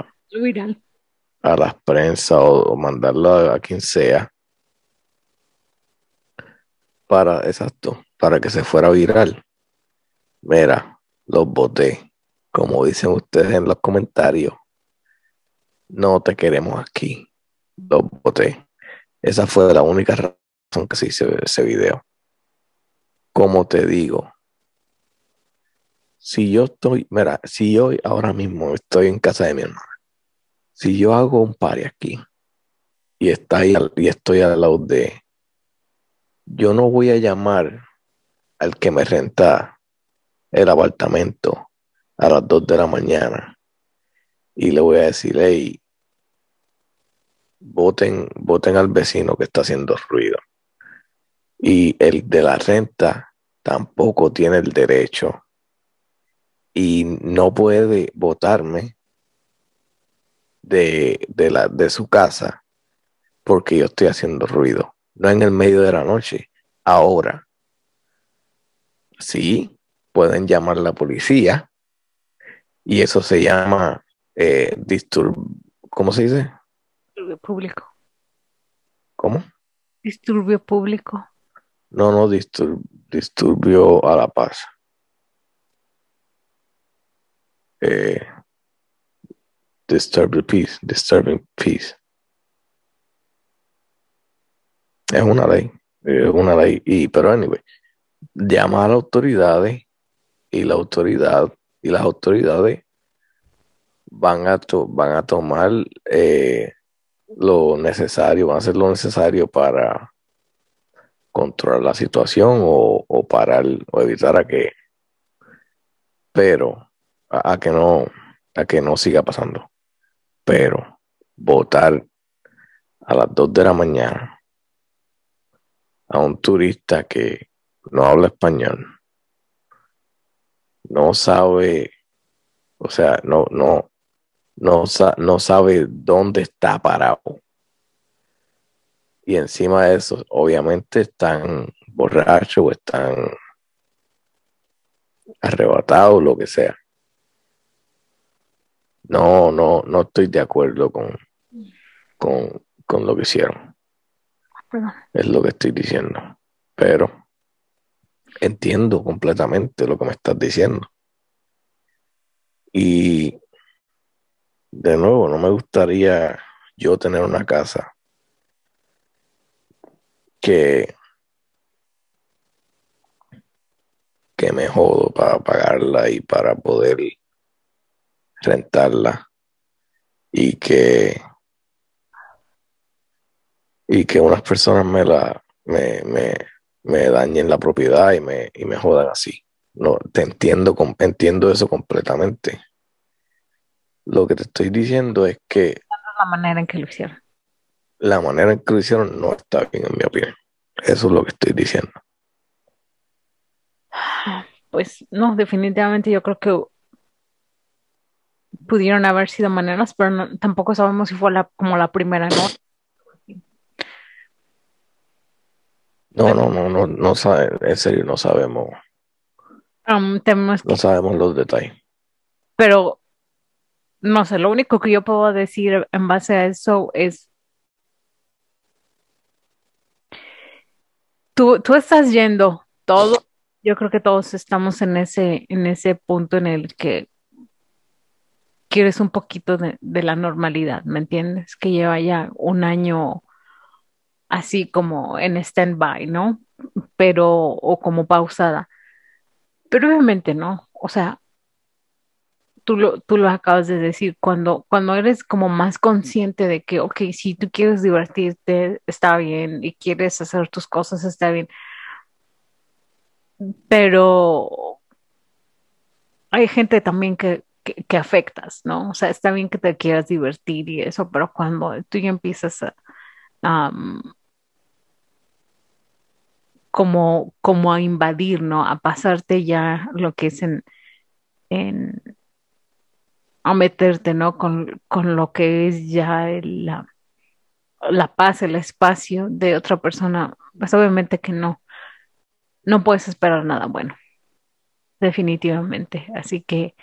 a las prensas o, mandarlo a, quien sea para exacto para que se fuera viral. Mira los voté como dicen ustedes en los comentarios no te queremos aquí. Los voté esa fue la única razón que se hizo ese video. Como te digo si yo estoy, mira, si yo ahora mismo estoy en casa de mi hermana, si yo hago un party aquí y, está ahí, y estoy al lado de, yo no voy a llamar al que me renta el apartamento a las 2 de la mañana y le voy a decir, hey, voten, voten al vecino que está haciendo ruido. Y el de la renta tampoco tiene el derecho y no puede votarme de, la, de su casa porque yo estoy haciendo ruido, no en el medio de la noche, ahora. Sí, pueden llamar a la policía y eso se llama eh, ¿cómo se dice?
Disturbio público.
¿Cómo?
Disturbio público.
No, no, disturbio a la paz. eh, disturb the peace, disturbing peace. Es una ley, es una ley. Y, pero anyway, llama a las autoridades y la autoridad y las autoridades van a, van a tomar eh, lo necesario, van a hacer lo necesario para controlar la situación o, o parar o evitar a que. Pero a, que no, a que no siga pasando. Pero votar a las 2 de la mañana a un turista que no habla español, no sabe, o sea, no, no, no, no sabe dónde está parado. Y encima de eso, obviamente están borrachos o están arrebatados, lo que sea. No, no, no estoy de acuerdo con, con, lo que hicieron. Es lo que estoy diciendo. Pero entiendo completamente lo que me estás diciendo. Y de nuevo, no me gustaría yo tener una casa que, que me jodo para pagarla y para poder rentarla y que y que unas personas me la me, me, me dañen la propiedad y me, y me jodan así. No, te entiendo, entiendo eso completamente. Lo que te estoy diciendo es que
la manera en que lo hicieron.
La manera en que lo hicieron no está bien, en mi opinión. Eso es lo que estoy diciendo.
Pues no, definitivamente yo creo que pudieron haber sido maneras, pero tampoco sabemos si fue la, como la primera
noche. No, no, no, no, no sabe, en serio, no sabemos.
Um,
no sabemos los detalles.
Pero, no sé, lo único que yo puedo decir en base a eso es, tú, tú estás yendo todo, yo creo que todos estamos en ese, en ese punto en el que quieres un poquito de, la normalidad, ¿me entiendes? Que lleva ya un año así como en stand-by, ¿no? Pero, o como pausada. Pero obviamente no, o sea, tú lo, tú lo acabas de decir, cuando, cuando eres como más consciente de que, ok, si tú quieres divertirte, está bien, y quieres hacer tus cosas, está bien. Pero hay gente también que, que, afectas, ¿no? O sea, está bien que te quieras divertir y eso, pero cuando tú ya empiezas a, como, como a invadir, ¿no? A pasarte ya lo que es en, en a meterte, ¿no? Con, con lo que es ya la, la paz, el espacio de otra persona, pues obviamente que no, no puedes esperar nada bueno, definitivamente. Así que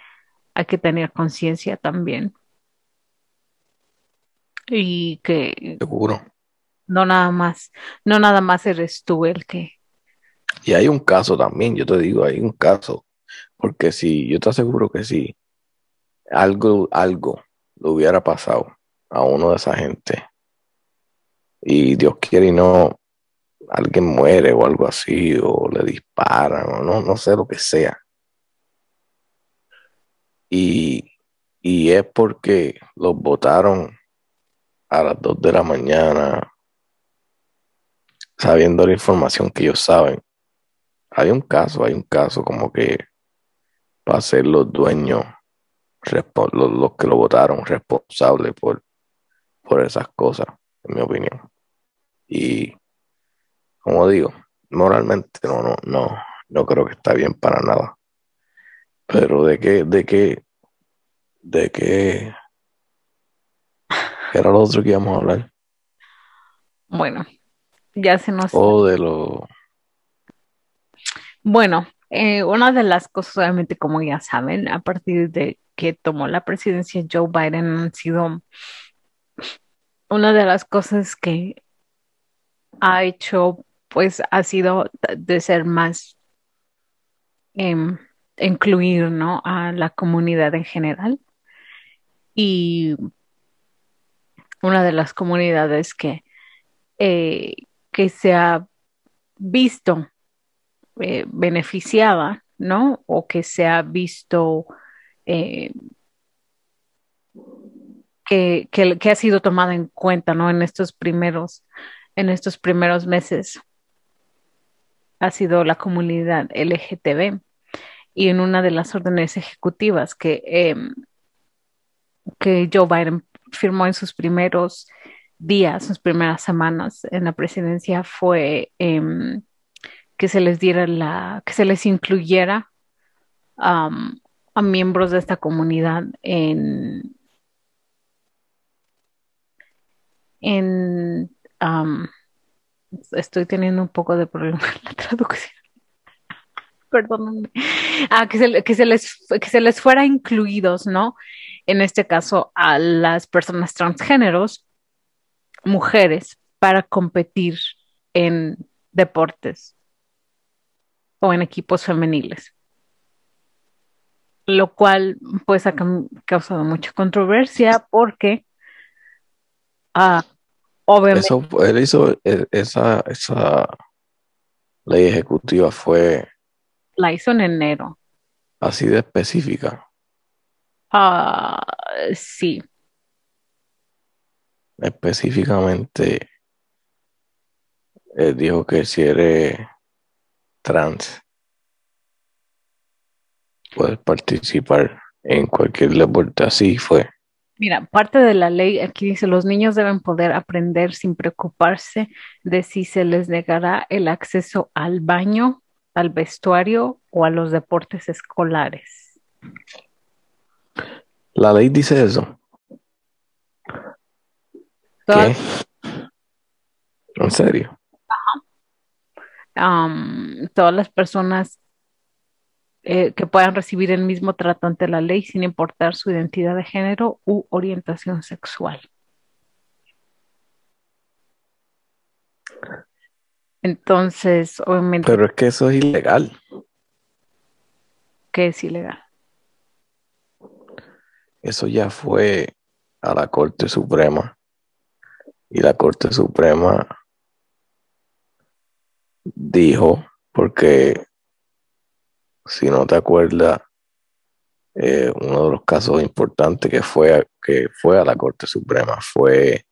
hay que tener conciencia también. Y que
seguro.
No nada más, no nada más eres tú el que.
Y hay un caso también, yo te digo, hay un caso, porque si yo te aseguro que si algo, algo le hubiera pasado a uno de esa gente, y Dios quiere y no, alguien muere o algo así, o le disparan, o no, no sé lo que sea. Y, y es porque los votaron a las 2 de la mañana, sabiendo la información que ellos saben. Hay un caso, hay un caso como que para ser los dueños, los, los que lo votaron, responsables por, por esas cosas, en mi opinión. Y como digo, moralmente no, no, no, no creo que está bien para nada. Pero de qué, de qué, de qué era lo otro que íbamos a hablar.
Bueno, ya se nos.
O de lo.
Bueno, eh, una de las cosas, obviamente, como ya saben, a partir de que tomó la presidencia Joe Biden, han sido una de las cosas que ha hecho, pues, ha sido de ser más eh, incluir, ¿no? A la comunidad en general. Y una de las comunidades que, eh, que se ha visto eh, beneficiada, ¿no? O que se ha visto eh, que, que, ha sido tomada en cuenta, ¿no? En estos primeros, en estos primeros meses ha sido la comunidad LGTB y en una de las órdenes ejecutivas que, em, que Joe Biden firmó en sus primeros días, sus primeras semanas en la presidencia fue em, que se les diera la, que se les incluyera a miembros de esta comunidad en, en estoy teniendo un poco de problema en la traducción perdónenme, ah, que, se, que, se les, que se les fuera incluidos, ¿no? En este caso, a las personas transgéneros, mujeres, para competir en deportes o en equipos femeniles. Lo cual, pues, ha causado mucha controversia porque, ah, obviamente.
Eso, él hizo e, esa, esa ley ejecutiva fue
la hizo en enero.
Así de específica.
Ah, sí.
Específicamente, él dijo que si eres trans, puedes participar en cualquier deporte. Así fue.
Mira, parte de la ley aquí dice, los niños deben poder aprender sin preocuparse de si se les negará el acceso al baño, al vestuario o a los deportes escolares.
La ley dice eso.
¿Qué?
¿En serio?
todas las personas eh, que puedan recibir el mismo trato ante la ley sin importar su identidad de género u orientación sexual. Entonces, obviamente.
Pero es que eso es ilegal.
¿Qué es ilegal?
Eso ya fue a la Corte Suprema. Y la Corte Suprema dijo, porque si no te acuerdas, eh, uno de los casos importantes que fue, que fue a la Corte Suprema fue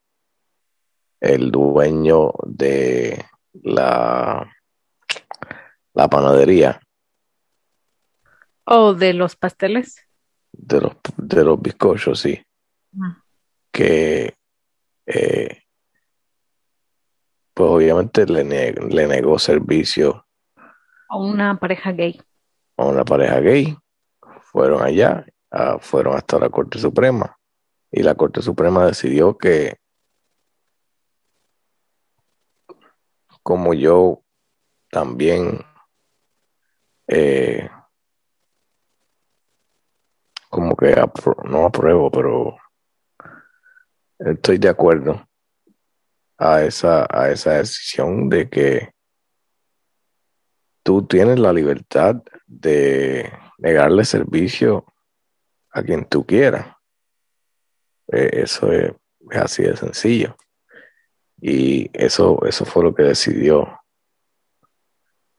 el dueño de la, la panadería
¿O de los pasteles?
De los, de los bizcochos, sí. Que, eh, pues obviamente le, ne- le negó servicio
¿O una pareja gay?
a una pareja gay. Fueron allá, ah, fueron hasta la Corte Suprema. Y la Corte Suprema decidió que, como yo también, eh, como que no apruebo, pero estoy de acuerdo a esa, a esa decisión de que tú tienes la libertad de negarle servicio a quien tú quieras. Eh, eso es, es así de sencillo. Y eso, eso fue lo que decidió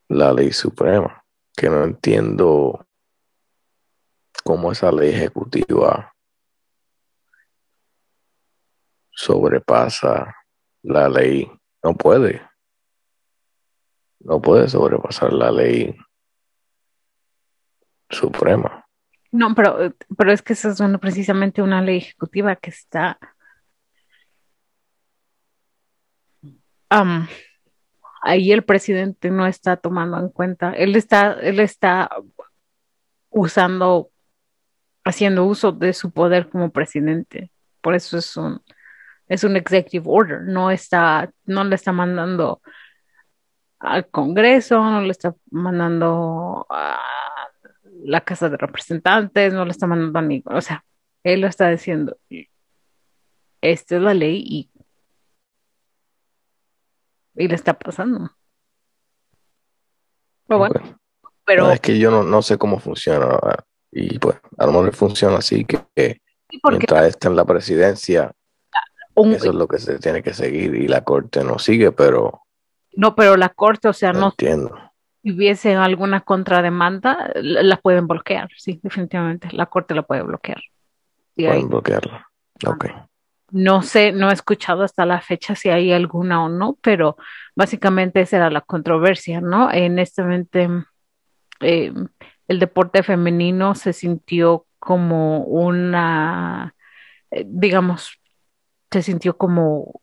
la ley suprema, que no entiendo cómo esa ley ejecutiva sobrepasa la ley. No puede. No puede sobrepasar la ley suprema.
No, pero, pero es que esa es precisamente una ley ejecutiva que está ahí el presidente no está tomando en cuenta. Él está, él está usando, haciendo uso de su poder como presidente. Por eso es un, es un executive order. No está, no le está mandando al Congreso, no le está mandando a la Casa de Representantes, no le está mandando a ni, o sea, él lo está diciendo. Esta es la ley y, y le está pasando. Pero bueno,
Ok.
pero
No, es que yo no, no sé cómo funciona. Y pues, a lo mejor funciona así, que, mientras esté en la presidencia,
un-
eso es lo que se tiene que seguir y la corte no sigue, pero
no, pero la corte, o sea,
no
no
entiendo.
si hubiese alguna contrademanda, la, pueden bloquear, sí, definitivamente, la corte la puede bloquear. Sí,
Pueden bloquearla. Ok.
No sé, no he escuchado hasta la fecha si hay alguna o no, pero básicamente esa era la controversia, ¿no? En este momento, eh, el deporte femenino se sintió como una, eh, digamos, se sintió como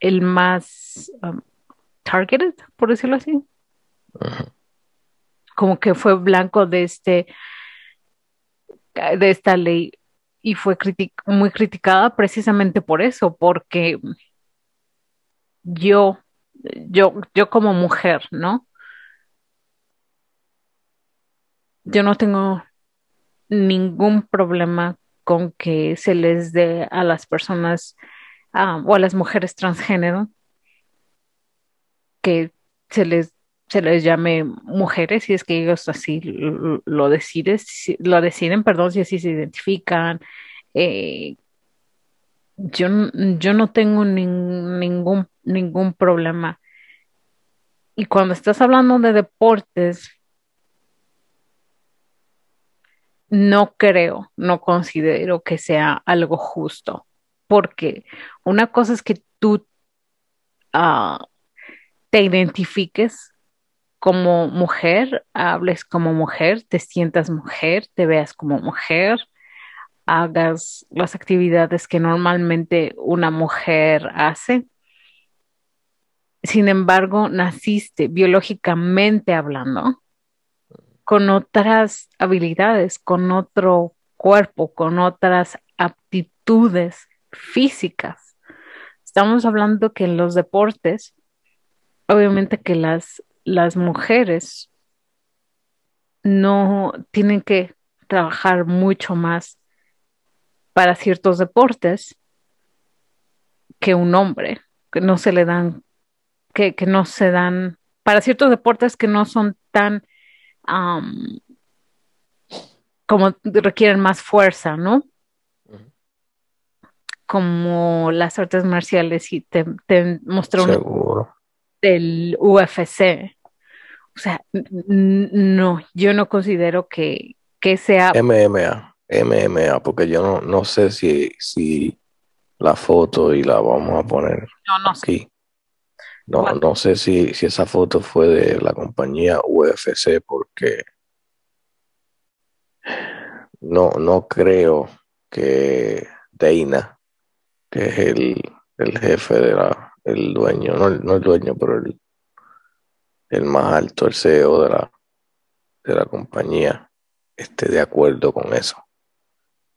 el más um, targeted, por decirlo así, como que fue blanco de este, de esta ley y fue muy criticada precisamente por eso, porque yo, yo, yo como mujer, ¿no? Yo no tengo ningún problema con que se les dé a las personas ah, o a las mujeres transgénero que se les se les llame mujeres si es que ellos así lo, deciden, lo deciden, perdón, si así se identifican. Eh, yo, yo no tengo nin- ningún, ningún problema. Y cuando estás hablando de deportes, no creo, no considero que sea algo justo, porque una cosa es que tú ah, te identifiques como mujer, hables como mujer, te sientas mujer, te veas como mujer, hagas las actividades que normalmente una mujer hace. Sin embargo, naciste biológicamente hablando con otras habilidades, con otro cuerpo, con otras aptitudes físicas. Estamos hablando que en los deportes, obviamente que las, las mujeres no tienen que trabajar mucho más para ciertos deportes que un hombre, que no se le dan, que, que no se dan, para ciertos deportes que no son tan am, como requieren más fuerza, ¿no? Como las artes marciales y te, te mostró del UFC. O sea, no, yo no considero que, que sea,
MMA. MMA, porque yo no, no sé si, si la foto y la vamos a poner
no, no sé.
No, no sé si, si esa foto fue de la compañía UFC porque no, no creo que Deina, que es el, el jefe de la, el dueño, no, no el dueño, pero el, el más alto, el CEO de la, de la compañía, esté de acuerdo con eso.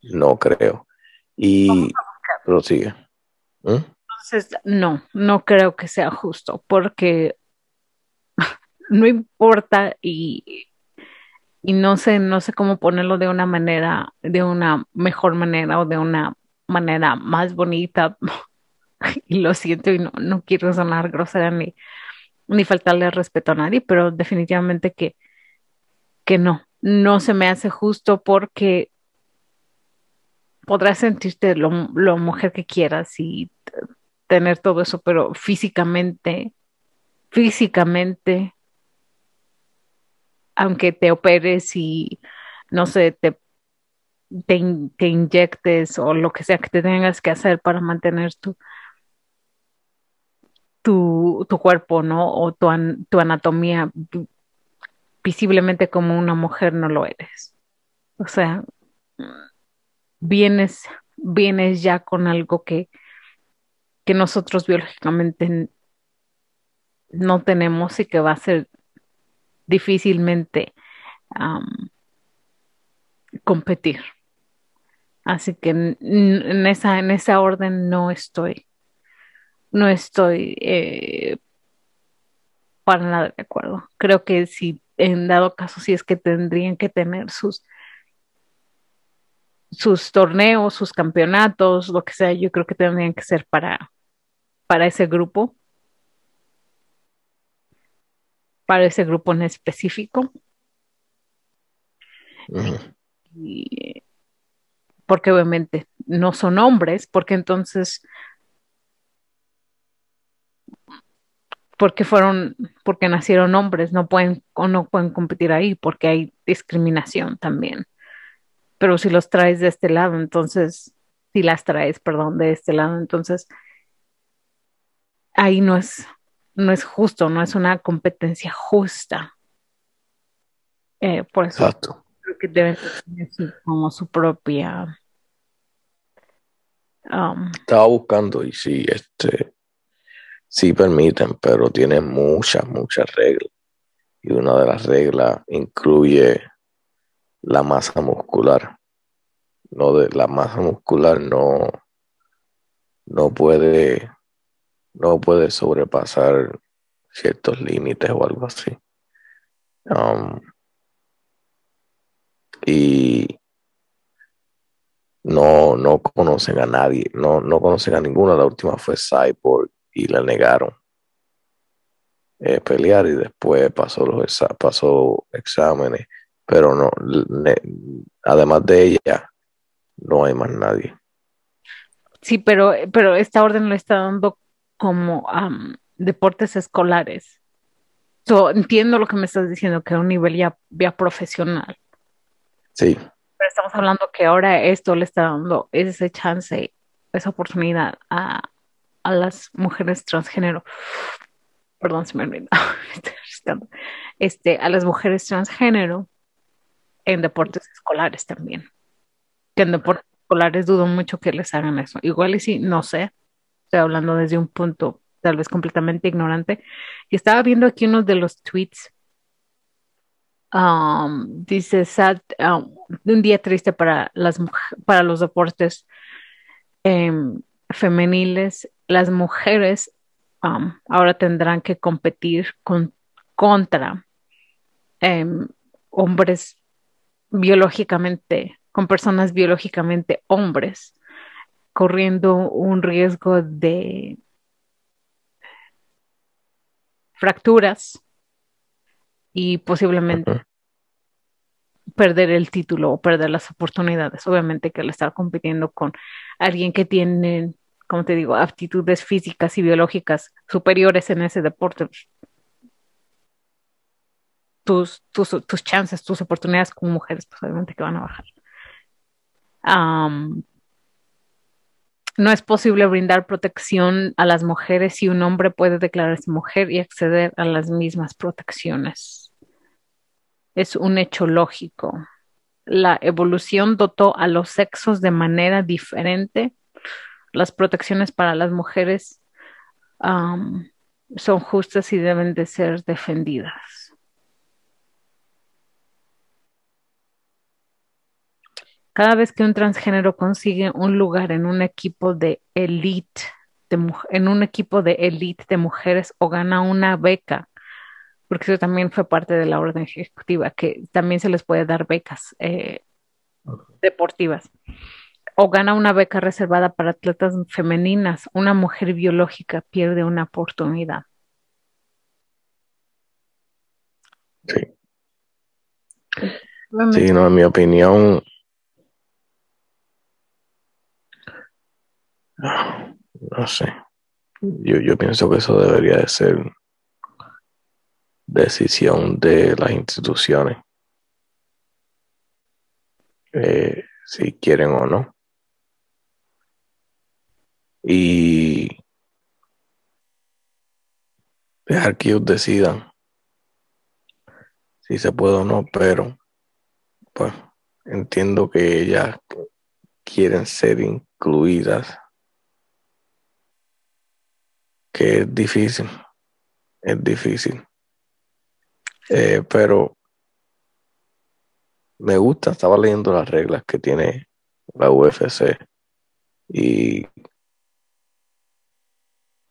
No creo. Y prosigue. ¿Mm?
Entonces, no, no creo que sea justo, porque no importa y, y no sé, no sé cómo ponerlo de una manera, de una mejor manera o de una manera más bonita. y lo siento y no, no quiero sonar grosera ni, ni faltarle respeto a nadie, pero definitivamente que, que no, no se me hace justo porque podrás sentirte lo, lo mujer que quieras y tener todo eso, pero físicamente, físicamente, aunque te operes y no sé, te, te, te, inyectes o lo que sea que te tengas que hacer para mantener tu, tu, cuerpo, ¿no? O tu, tu anatomía visiblemente como una mujer no lo eres. O sea, vienes, vienes ya con algo que, que nosotros biológicamente no tenemos y que va a ser difícilmente competir. Así que en, en, esa, en esa orden no estoy, no estoy eh, para nada de acuerdo. Creo que si en dado caso, si es que tendrían que tener sus sus torneos, sus campeonatos, lo que sea, yo creo que tendrían que ser para, para ese grupo, para ese grupo en específico. Y, porque obviamente no son hombres, porque entonces, porque fueron, porque nacieron hombres, no pueden o no pueden competir ahí, porque hay discriminación también pero si los traes de este lado, entonces, si las traes, perdón, de este lado, entonces ahí no es, no es justo, no es una competencia justa. Eh, por eso creo que deben tener como su propia.
Um, Estaba buscando y sí, este, sí permiten, pero tienen muchas, muchas reglas. Y una de las reglas incluye la masa muscular. No de la masa muscular no, no puede no puede sobrepasar ciertos límites o algo así. Um, y no, no conocen a nadie, no, no conocen a ninguna. La última fue Cyborg y la negaron eh, pelear y después pasó los pasó exámenes pero no, además de ella, no hay más nadie.
Sí, pero, pero esta orden lo está dando como deportes escolares. entiendo lo que me estás diciendo, que a un nivel ya, ya profesional.
Sí.
Pero estamos hablando que ahora esto le está dando ese chance, esa oportunidad a, a las mujeres transgénero. Perdón, se me olvidó. Este, a las mujeres transgénero en deportes escolares también. Que en deportes escolares dudo mucho que les hagan eso. Igual y sí, no sé. Estoy hablando desde un punto tal vez completamente ignorante. Y estaba viendo aquí uno de los tweets. Um, dice sad, um, un día triste para las para los deportes em, femeniles. Las mujeres um, ahora tendrán que competir con, contra em, hombres biológicamente, con personas biológicamente hombres, corriendo un riesgo de fracturas y posiblemente perder el título o perder las oportunidades. Obviamente que al estar compitiendo con alguien que tiene, como te digo, aptitudes físicas y biológicas superiores en ese deporte, tus, tus, tus chances, tus oportunidades como mujeres, pues obviamente que van a bajar. no es posible brindar protección a las mujeres si un hombre puede declararse mujer y acceder a las mismas protecciones. Es un hecho lógico. la evolución dotó a los sexos de manera diferente. Las protecciones para las mujeres um, son justas y deben de ser defendidas. Cada vez que un transgénero consigue un lugar en un equipo de elite, de, en un equipo de elite de mujeres o gana una beca, porque eso también fue parte de la orden ejecutiva, que también se les puede dar becas eh, deportivas. O gana una beca reservada para atletas femeninas, una mujer biológica pierde una oportunidad.
Sí. Sí, no, en mi opinión, no sé. Yo, yo pienso que eso debería de ser decisión de las instituciones. Eh, si quieren o no. Y dejar que ellos decidan si se puede o no, pero pues entiendo que ellas quieren ser incluidas que es difícil, es difícil. Eh, pero me gusta, estaba leyendo las reglas que tiene la UFC y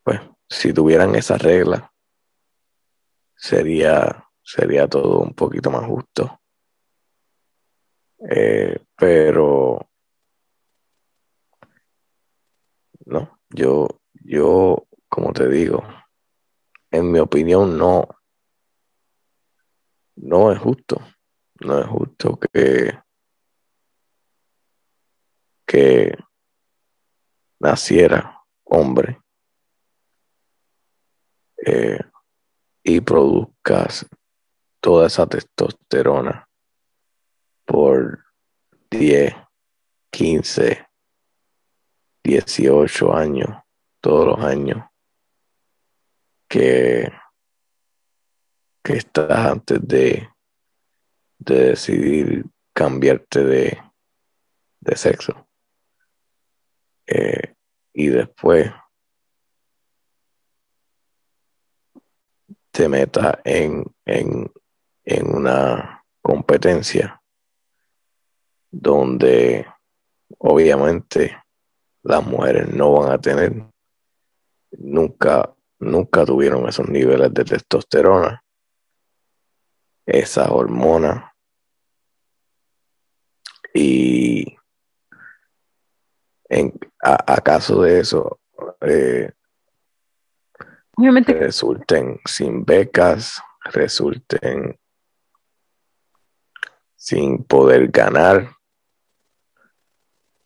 pues si tuvieran esas reglas sería sería todo un poquito más justo. Eh, pero no, yo yo como te digo, en mi opinión no, no es justo, no es justo que, que naciera hombre eh, y produzcas toda esa testosterona por 10, 15, 18 años, todos los años que, que estás antes de, de decidir cambiarte de, de sexo. Eh, y después te metas en, en, en una competencia donde obviamente las mujeres no van a tener nunca nunca tuvieron esos niveles de testosterona, esa hormona. Y en, a, de eso, eh,
Obviamente.
resulten sin becas, resulten sin poder ganar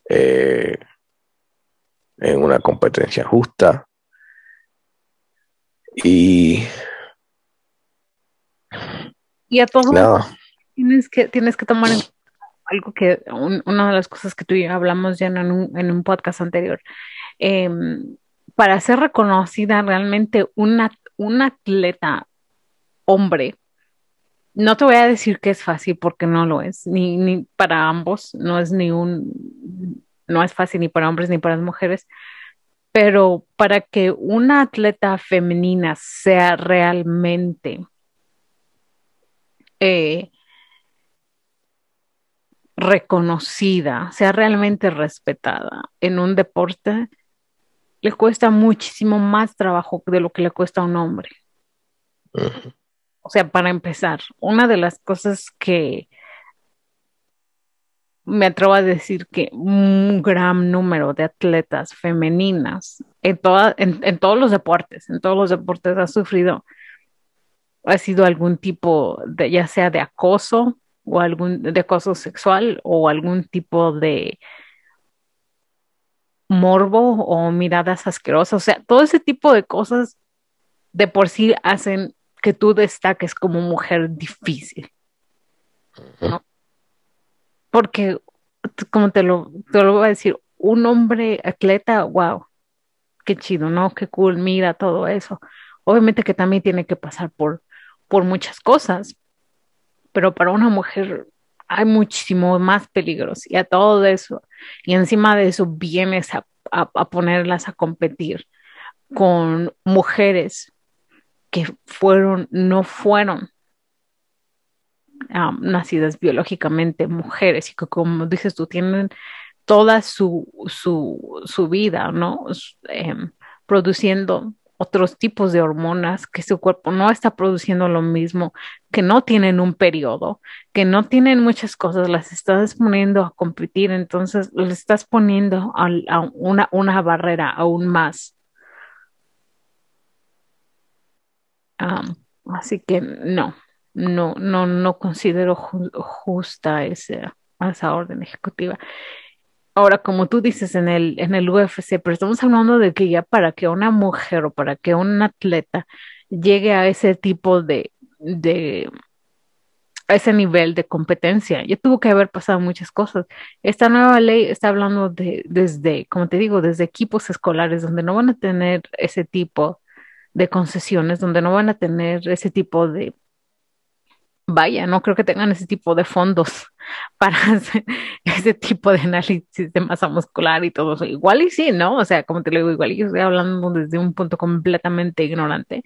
eh, en una competencia justa. Y.
Y a todos tienes que, tienes que tomar algo que, una de las cosas que tú y yo hablamos ya en un, en un podcast anterior. Em, para ser reconocida realmente una, un atleta hombre, no te voy a decir que es fácil porque no lo es, ni, ni para ambos, no es ni un, no es fácil ni para hombres ni para las mujeres, pero para que una atleta femenina sea realmente eh, reconocida, sea realmente respetada en un deporte, le cuesta muchísimo más trabajo de lo que le cuesta a un hombre. O sea, para empezar, una de las cosas que me atrevo a decir que un gran número de atletas femeninas en, en, todos los deportes, en todos los deportes ha sufrido, ha sido algún tipo de, ya sea de acoso o algún de acoso sexual o algún tipo de morbo o miradas asquerosas, o sea, todo ese tipo de cosas de por sí hacen que tú destaques como mujer difícil. ¿no? porque, como te lo, te lo voy a decir, un hombre atleta, wow, qué chido, ¿no? Qué cool, mira todo eso. Obviamente que también tiene que pasar por, por muchas cosas, pero para una mujer hay muchísimo más peligros y a todo eso, y encima de eso vienes a, ponerlas a competir con mujeres que fueron, no fueron nacidas biológicamente mujeres y que como dices tú tienen toda su, su, su vida, ¿no? Em, produciendo otros tipos de hormonas, que su cuerpo no está produciendo lo mismo, que no tienen un periodo, que no tienen muchas cosas, las estás poniendo a competir, entonces le estás poniendo a, una, barrera aún más. así que no, no, no, no considero justa esa, esa orden ejecutiva. Ahora, como tú dices en el, en el UFC, pero estamos hablando de que ya para que una mujer o para que un atleta llegue a ese tipo de, de ese nivel de competencia, ya tuvo que haber pasado muchas cosas. Esta nueva ley está hablando de, desde, como te digo, desde equipos escolares donde no van a tener ese tipo de concesiones, donde no van a tener ese tipo de vaya, no creo que tengan ese tipo de fondos para hacer ese tipo de análisis de masa muscular y todo eso. Igual y sí, ¿no? O sea, como te digo, igual yo estoy hablando desde un punto completamente ignorante.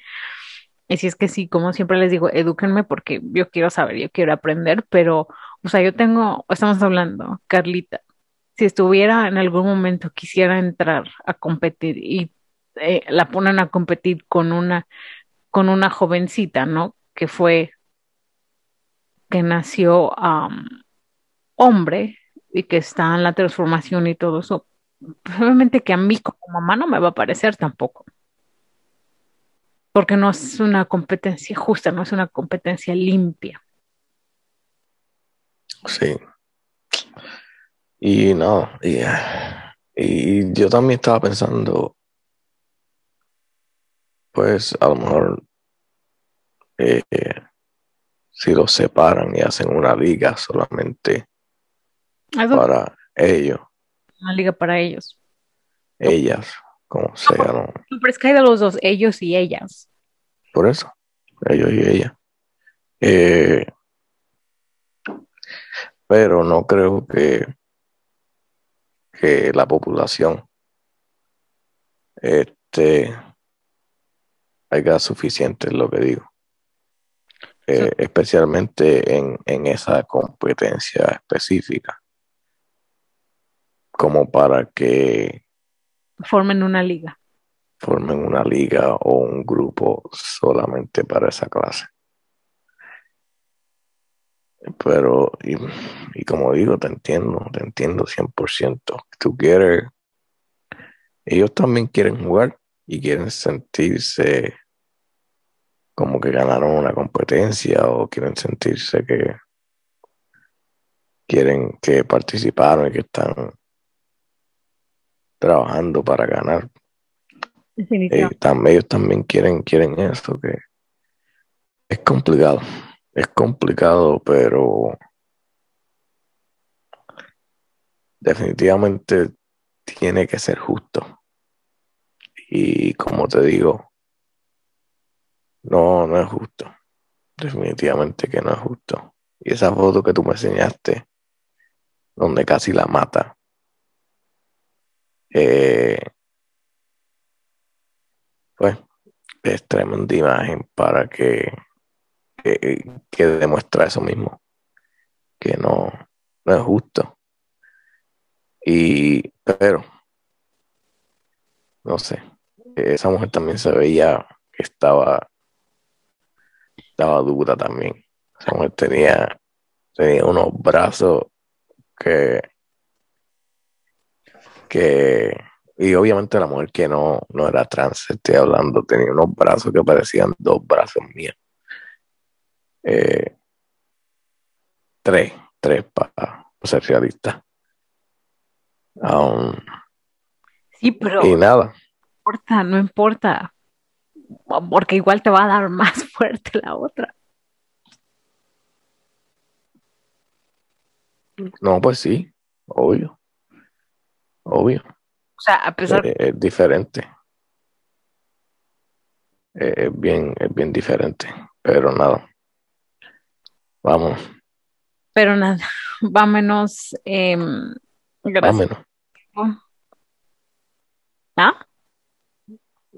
Si es que sí, como siempre les digo, edúquenme porque yo quiero saber, yo quiero aprender, pero, o sea, yo tengo, estamos hablando, Carlita, si estuviera en algún momento, quisiera entrar a competir y eh, la ponen a competir con una, con una jovencita, ¿no? Que fue que nació hombre y que está en la transformación y todo eso, obviamente que a mí como mamá no me va a parecer tampoco. Porque no es una competencia justa, no es una competencia limpia.
Sí. Y no, y, y yo también estaba pensando, pues a lo mejor eh, si los separan y hacen una liga solamente para ellos.
Una liga para ellos.
Ellas, como sea, ¿no?
Pero es que hay de los dos, ellos y ellas.
Por eso, ellos y ella. Eh, pero no creo que, que la población este, haya suficiente, es lo que digo. Eh, especialmente en, en esa competencia específica, como para que
formen una liga.
Formen una liga o un grupo solamente para esa clase. Pero, y, como digo, te entiendo, te entiendo 100%. Tú quieres, ellos también quieren jugar y quieren sentirse como que ganaron una competencia o quieren sentirse que quieren que participaron y que están trabajando para ganar. Ellos, ellos también quieren, quieren eso, que es complicado, es complicado, pero definitivamente tiene que ser justo. Y como te digo, no, no es justo. Definitivamente que no es justo. Y esa foto que tú me enseñaste, donde casi la mata, eh, pues es tremenda imagen para que, que, demuestra eso mismo, que no, no es justo. Y, pero, no sé, esa mujer también se veía que estaba estaba dura también. tenía, tenía unos brazos que, que, y obviamente la mujer que no, no era trans, estoy hablando, tenía unos brazos que parecían dos brazos míos. Eh, tres, tres para ser realista. Um,
sí, pero.
Y nada.
No importa, no importa porque igual te va a dar más fuerte la otra.
No, pues sí, obvio. Obvio.
O sea, a pesar
eh, es diferente. Eh, es bien, es bien diferente. Pero nada. Vamos.
Pero nada, vámonos. Eh, gracias.
Vámonos.
¿Ah?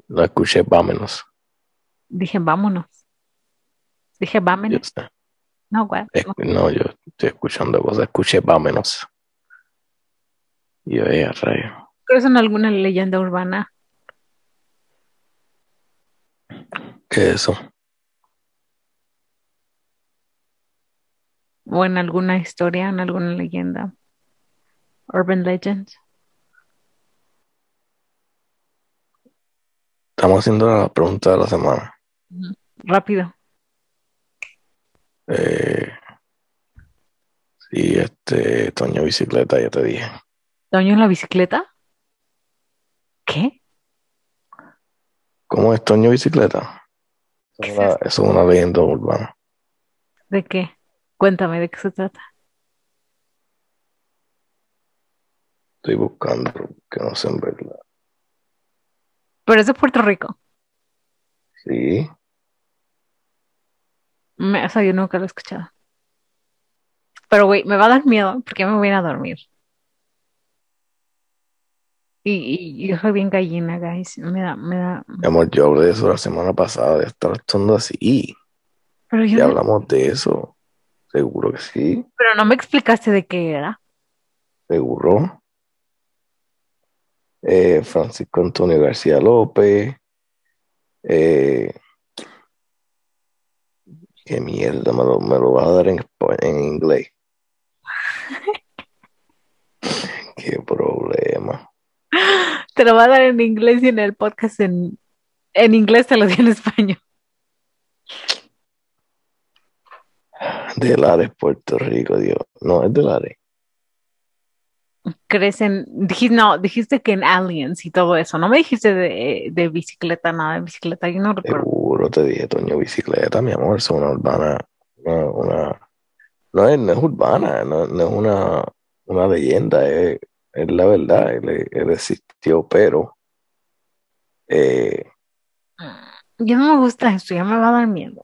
No escuché vámonos.
Dije vámonos. Dije vámonos. No, güey. No.
No, yo estoy escuchando cosas. Escuché vámonos. Y yo, eh, rayo.
¿Crees en alguna leyenda urbana?
¿Qué es eso?
¿O en alguna historia, en alguna leyenda? Urban Legends.
Estamos haciendo la pregunta de la semana.
Rápido.
Eh, sí, este, Toño Bicicleta, ya te dije.
¿Toño en la bicicleta? ¿Qué?
¿Cómo es Toño Bicicleta?
¿Qué
Eso
es
una, es una leyenda urbana.
¿De qué? Cuéntame de qué se trata.
Estoy buscando, que no sé en verdad.
Pero es de Puerto Rico.
Sí,
Me- o sea, yo nunca lo he escuchado. Pero, güey, me va a dar miedo porque me voy a ir a dormir. Y, y yo soy bien gallina, guys. Me da, me da.
mi amor, yo hablé de eso la semana pasada, de estar actuando así.
Pero yo
Ya
no,
hablamos de eso. Seguro que sí,
pero no me explicaste de qué era.
seguro. Eh, Francisco Antonio García López. Eh, qué mierda, me lo, me lo vas a dar en, en inglés. Qué problema.
Te lo va a dar en inglés y en el podcast en, en inglés te lo di en español.
De Lares, Puerto Rico, Dios. No, es de Lares.
¿Crees en, dijiste, no, dijiste que en aliens y todo eso. No me dijiste de, de bicicleta, nada de bicicleta. Yo no recuerdo.
Seguro te dije, Toño Bicicleta, mi amor, es una urbana, una, una- no es, no es urbana, no, no es una, una leyenda, es, es la verdad, él, él existió, pero eh,
Yo no me gusta esto, ya me va a dar miedo.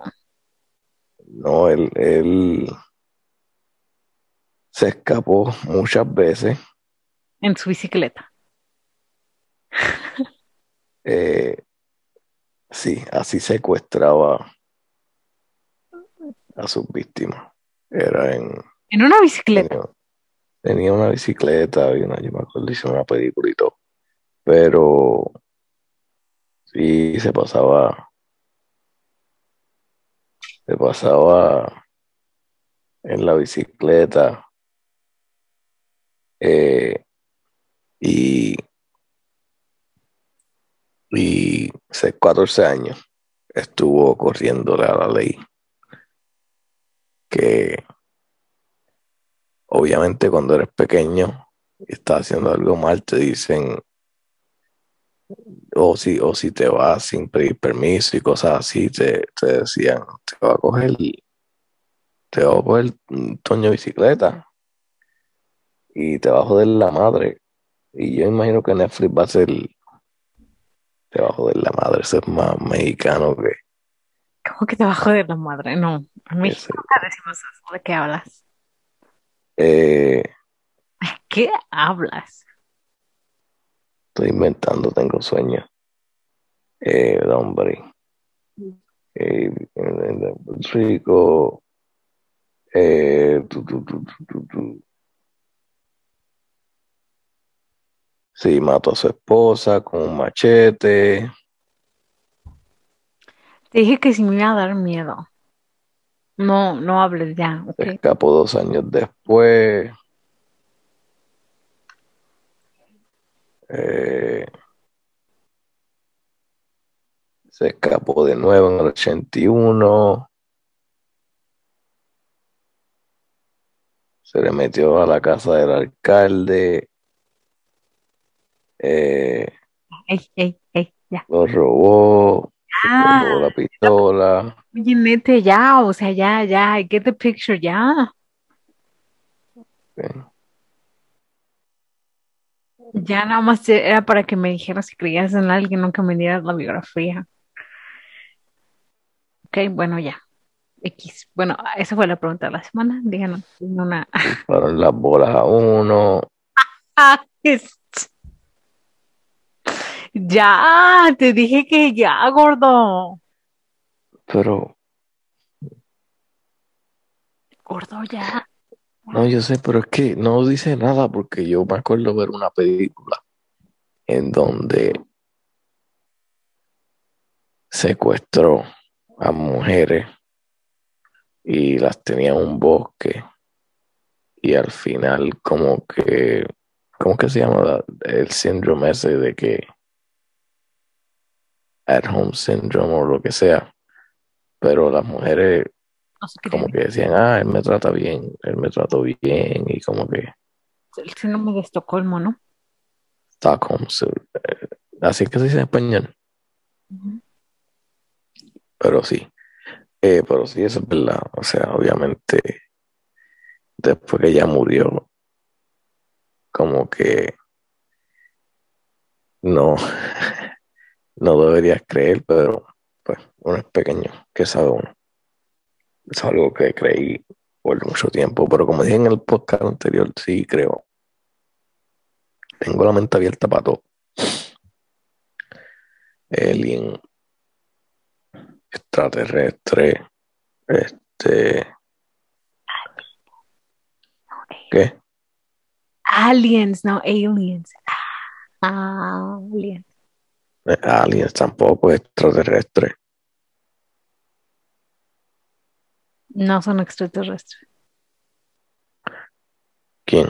no, él, él se escapó muchas veces,
En su bicicleta.
eh, sí, así secuestraba a sus víctimas, era en...
En una bicicleta.
Tenía, una bicicleta y una, yo me acuerdo, hice una película y todo. Pero sí se pasaba, se pasaba en la bicicleta eh, y, y hace 14 años estuvo corriéndole a la ley que obviamente cuando eres pequeño y estás haciendo algo mal, te dicen, o si, o si te vas sin pedir permiso y cosas así, te, te decían, te va a coger, te va a coger un toño de bicicleta y te va a joder la madre. Y yo imagino que Netflix va a ser, te va a joder la madre, eso es más mexicano que
¿Cómo que te va a joder la madre? No, a mí decimos eso. ¿De qué hablas?
Eh,
¿Qué hablas?
estoy inventando, tengo sueño. Eh, hombre. Eh, en, Rico. Eh, tu, tu, tu, tu, tu, tu. Sí, mató a su esposa con un machete.
Te dije que si me iba a dar miedo. No, no hables ya,
Se
¿ok?
escapó dos años después. Eh, se escapó de nuevo en el 81. Se le metió a la casa del alcalde. Eh,
Ey, ey, ey, ya.
lo robó. Se
Ah,
robó la pistola.
Oye, nete, ya, o sea, ya, ya, get the picture, ya. Ya nada más era para que me dijeras si creías en alguien, no que me dieras la biografía. Ok, bueno, ya. X. Bueno, esa fue la pregunta de la semana. Díganos una.
Fueron las bolas a uno.
Ya, te dije que ya, gordo.
Pero,
Gordo, ya.
no, yo sé, pero es que no dice nada porque yo me acuerdo ver una película en donde secuestró a mujeres y las tenía en un bosque y al final como que, ¿cómo que se llama? la- El síndrome ese de que at home syndrome o lo que sea, pero las mujeres como que decían, ah, él me trata bien, él me trató bien y como que
El síndrome de Estocolmo, ¿no?
Stockholm, eh, así es que se dice en español, pero sí, Eh, pero sí, eso es verdad, o sea, obviamente después que ella murió, como que no, no deberías creer, pero pues uno es pequeño, que sabe uno. Es algo que creí por mucho tiempo, pero como dije en el podcast anterior, sí creo. Tengo la mente abierta para todo. Alien, extraterrestre, este, ¿qué?
Aliens, no aliens. Ah, aliens.
Eh, Aliens tampoco, extraterrestre.
No son extraterrestres.
¿Quién?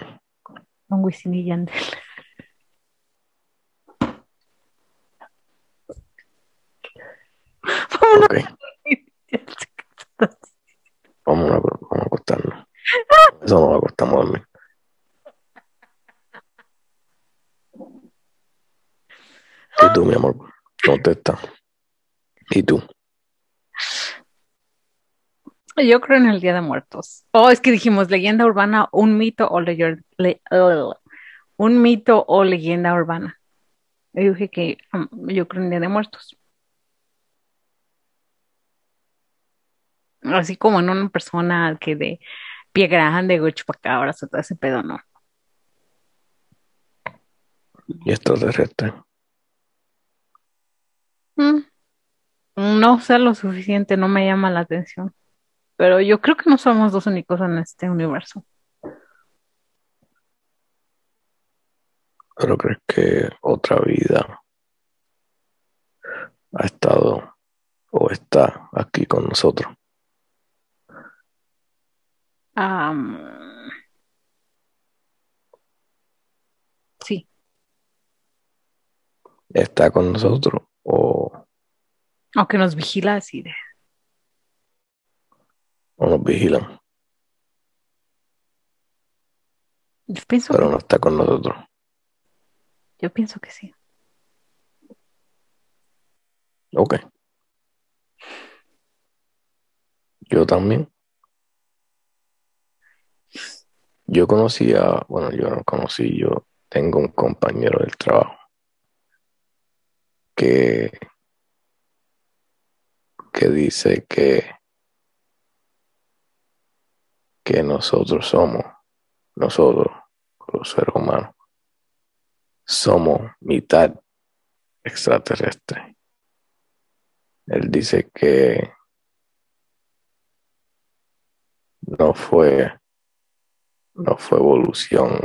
Son Wisin y Yandel.
Ok, vamos a, vamos a acostarnos. Eso nos acostamos a dormir. ¿Y tú, mi amor? Contesta. ¿Y tú?
Yo creo en el Día de Muertos. Oh, es que dijimos leyenda urbana, un mito o leyer- le- ugh, un mito o leyenda urbana. Yo dije que um, yo creo en el Día de Muertos. Así como en una persona que de pie grande, chupacabras o todo ese pedo, no.
¿Y extraterrestre?
Mm, No sé lo suficiente, no me llama la atención. Pero yo creo que no somos los únicos en este universo.
¿Pero crees que otra vida ha estado o está aquí con nosotros?
Am, sí,
¿Está con nosotros o,
aunque nos vigila así de.
o nos vigilan?
Yo pienso
Pero
que,
no está con nosotros.
yo pienso que sí.
Ok. Yo también. Yo conocí a, bueno, yo no conocí, yo tengo un compañero del trabajo que, que dice que, que nosotros somos, nosotros, los seres humanos, somos mitad extraterrestre. Él dice que no fue, no fue evolución,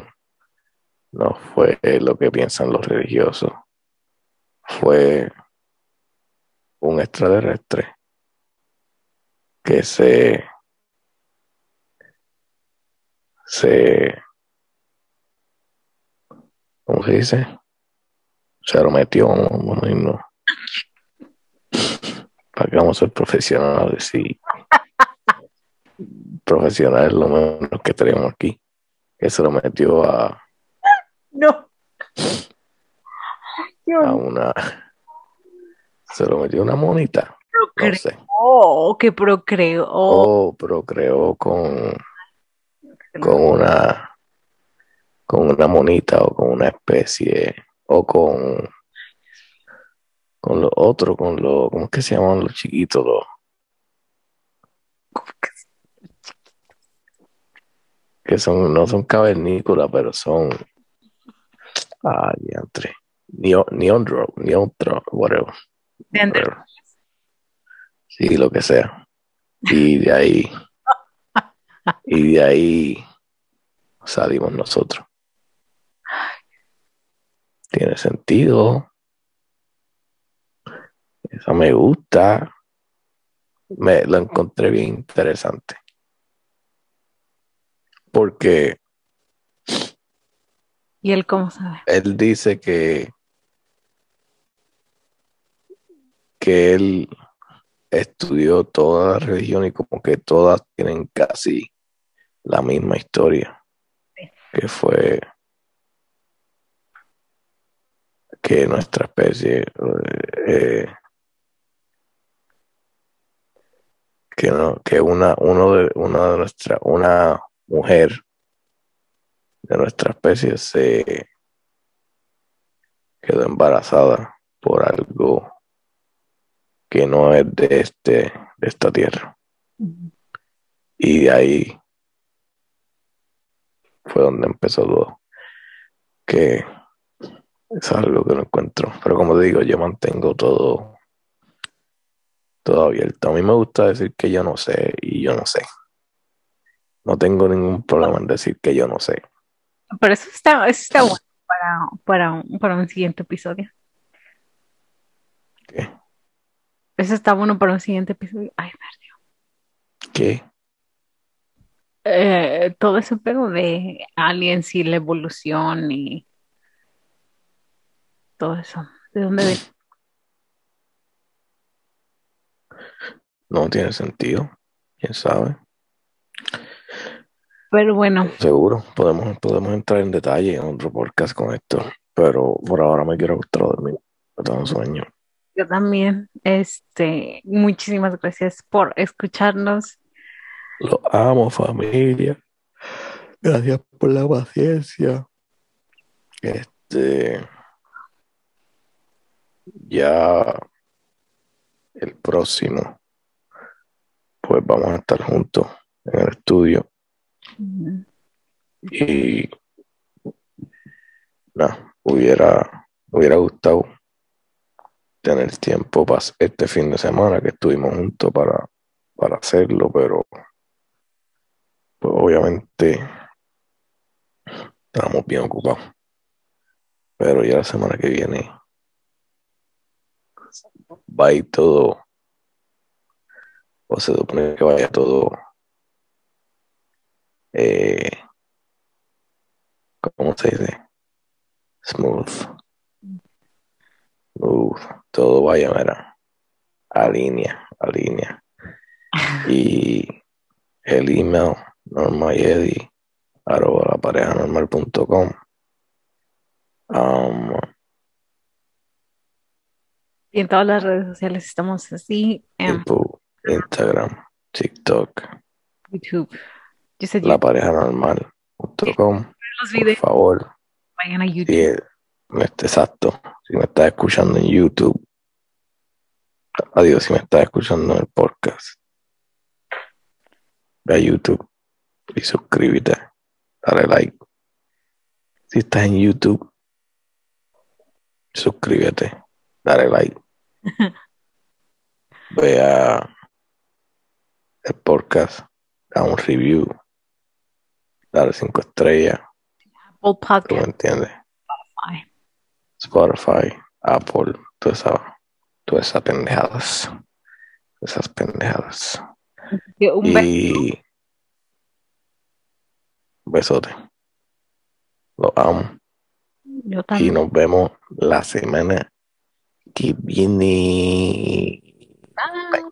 no fue lo que piensan los religiosos, fue un extraterrestre que se, se, ¿cómo se dice? Se lo metió, vamos a. Para que vamos a ser profesionales, sí. Profesionales lo menos que tenemos aquí. Que se lo metió a,
No.
A una. Se lo metió una monita. No sé.
Oh, que procreó.
Oh, pero creó con, con una con una monita o con una especie o con con los otros, con los, ¿cómo es que se llaman los chiquitos? Los, que son, no son cavernícolas, pero son. Ah, diantre. Neon, neon drug, neon drug, whatever. whatever. Sí, lo que sea. Y de ahí. y de ahí salimos nosotros. Tiene sentido. Eso me gusta. Me lo encontré bien interesante. Porque
¿Y él cómo sabe?
él dice que que él estudió toda la religión y como que todas tienen casi la misma historia. Que fue que nuestra especie eh, que no, que una, uno de, una de nuestra, una mujer de nuestra especie se quedó embarazada por algo que no es de este de esta tierra y de ahí fue donde empezó todo que es algo que no encuentro pero como digo yo mantengo todo todo abierto a mí me gusta decir que yo no sé y yo no sé no tengo ningún problema en decir que yo no sé.
Pero eso está, eso está bueno para, para, un, para un siguiente episodio.
¿Qué?
Eso está bueno para un siguiente episodio. Ay, perdió.
¿Qué?
Eh, todo ese pego de aliens y la evolución y todo eso. ¿De dónde viene?
No tiene sentido. ¿Quién sabe?
Pero bueno,
Seguro, podemos, podemos entrar en detalle en otro podcast con esto, pero por ahora me quiero acostar a dormir. Me tengo un sueño.
Yo también, este, muchísimas gracias por escucharnos.
Lo amo, familia. Gracias por la paciencia. Este. Ya. El próximo. Pues vamos a estar juntos en el estudio. Y. Nada, hubiera, hubiera gustado tener tiempo para este fin de semana que estuvimos juntos para, para hacerlo, pero pues obviamente estamos bien ocupados. Pero ya la semana que viene va a ir todo, o se supone que vaya todo, eh, ¿cómo se dice? Smooth. Smooth. Todo vaya, mira, a línea, a línea. Y el email normayedi arroba la pareja normal.com um,
Y en todas las redes sociales estamos así, en
Facebook, Instagram, TikTok,
YouTube. Yo
la pareja normal.com por favor
vayan a YouTube.
Exacto si me estás escuchando en YouTube. Adiós si me estás escuchando en el podcast. Ve a YouTube y suscríbete. Dale like. Si estás en YouTube suscríbete. Dale like. Ve a el podcast da un review. Dale cinco estrellas.
Apple
tú me
Podcast.
entiendes Spotify, Apple, todas esas pendejadas. Esas pendejadas.
Un.
Y besote. Los amo.
Yo
Y
también.
nos vemos la semana que viene.
Bye.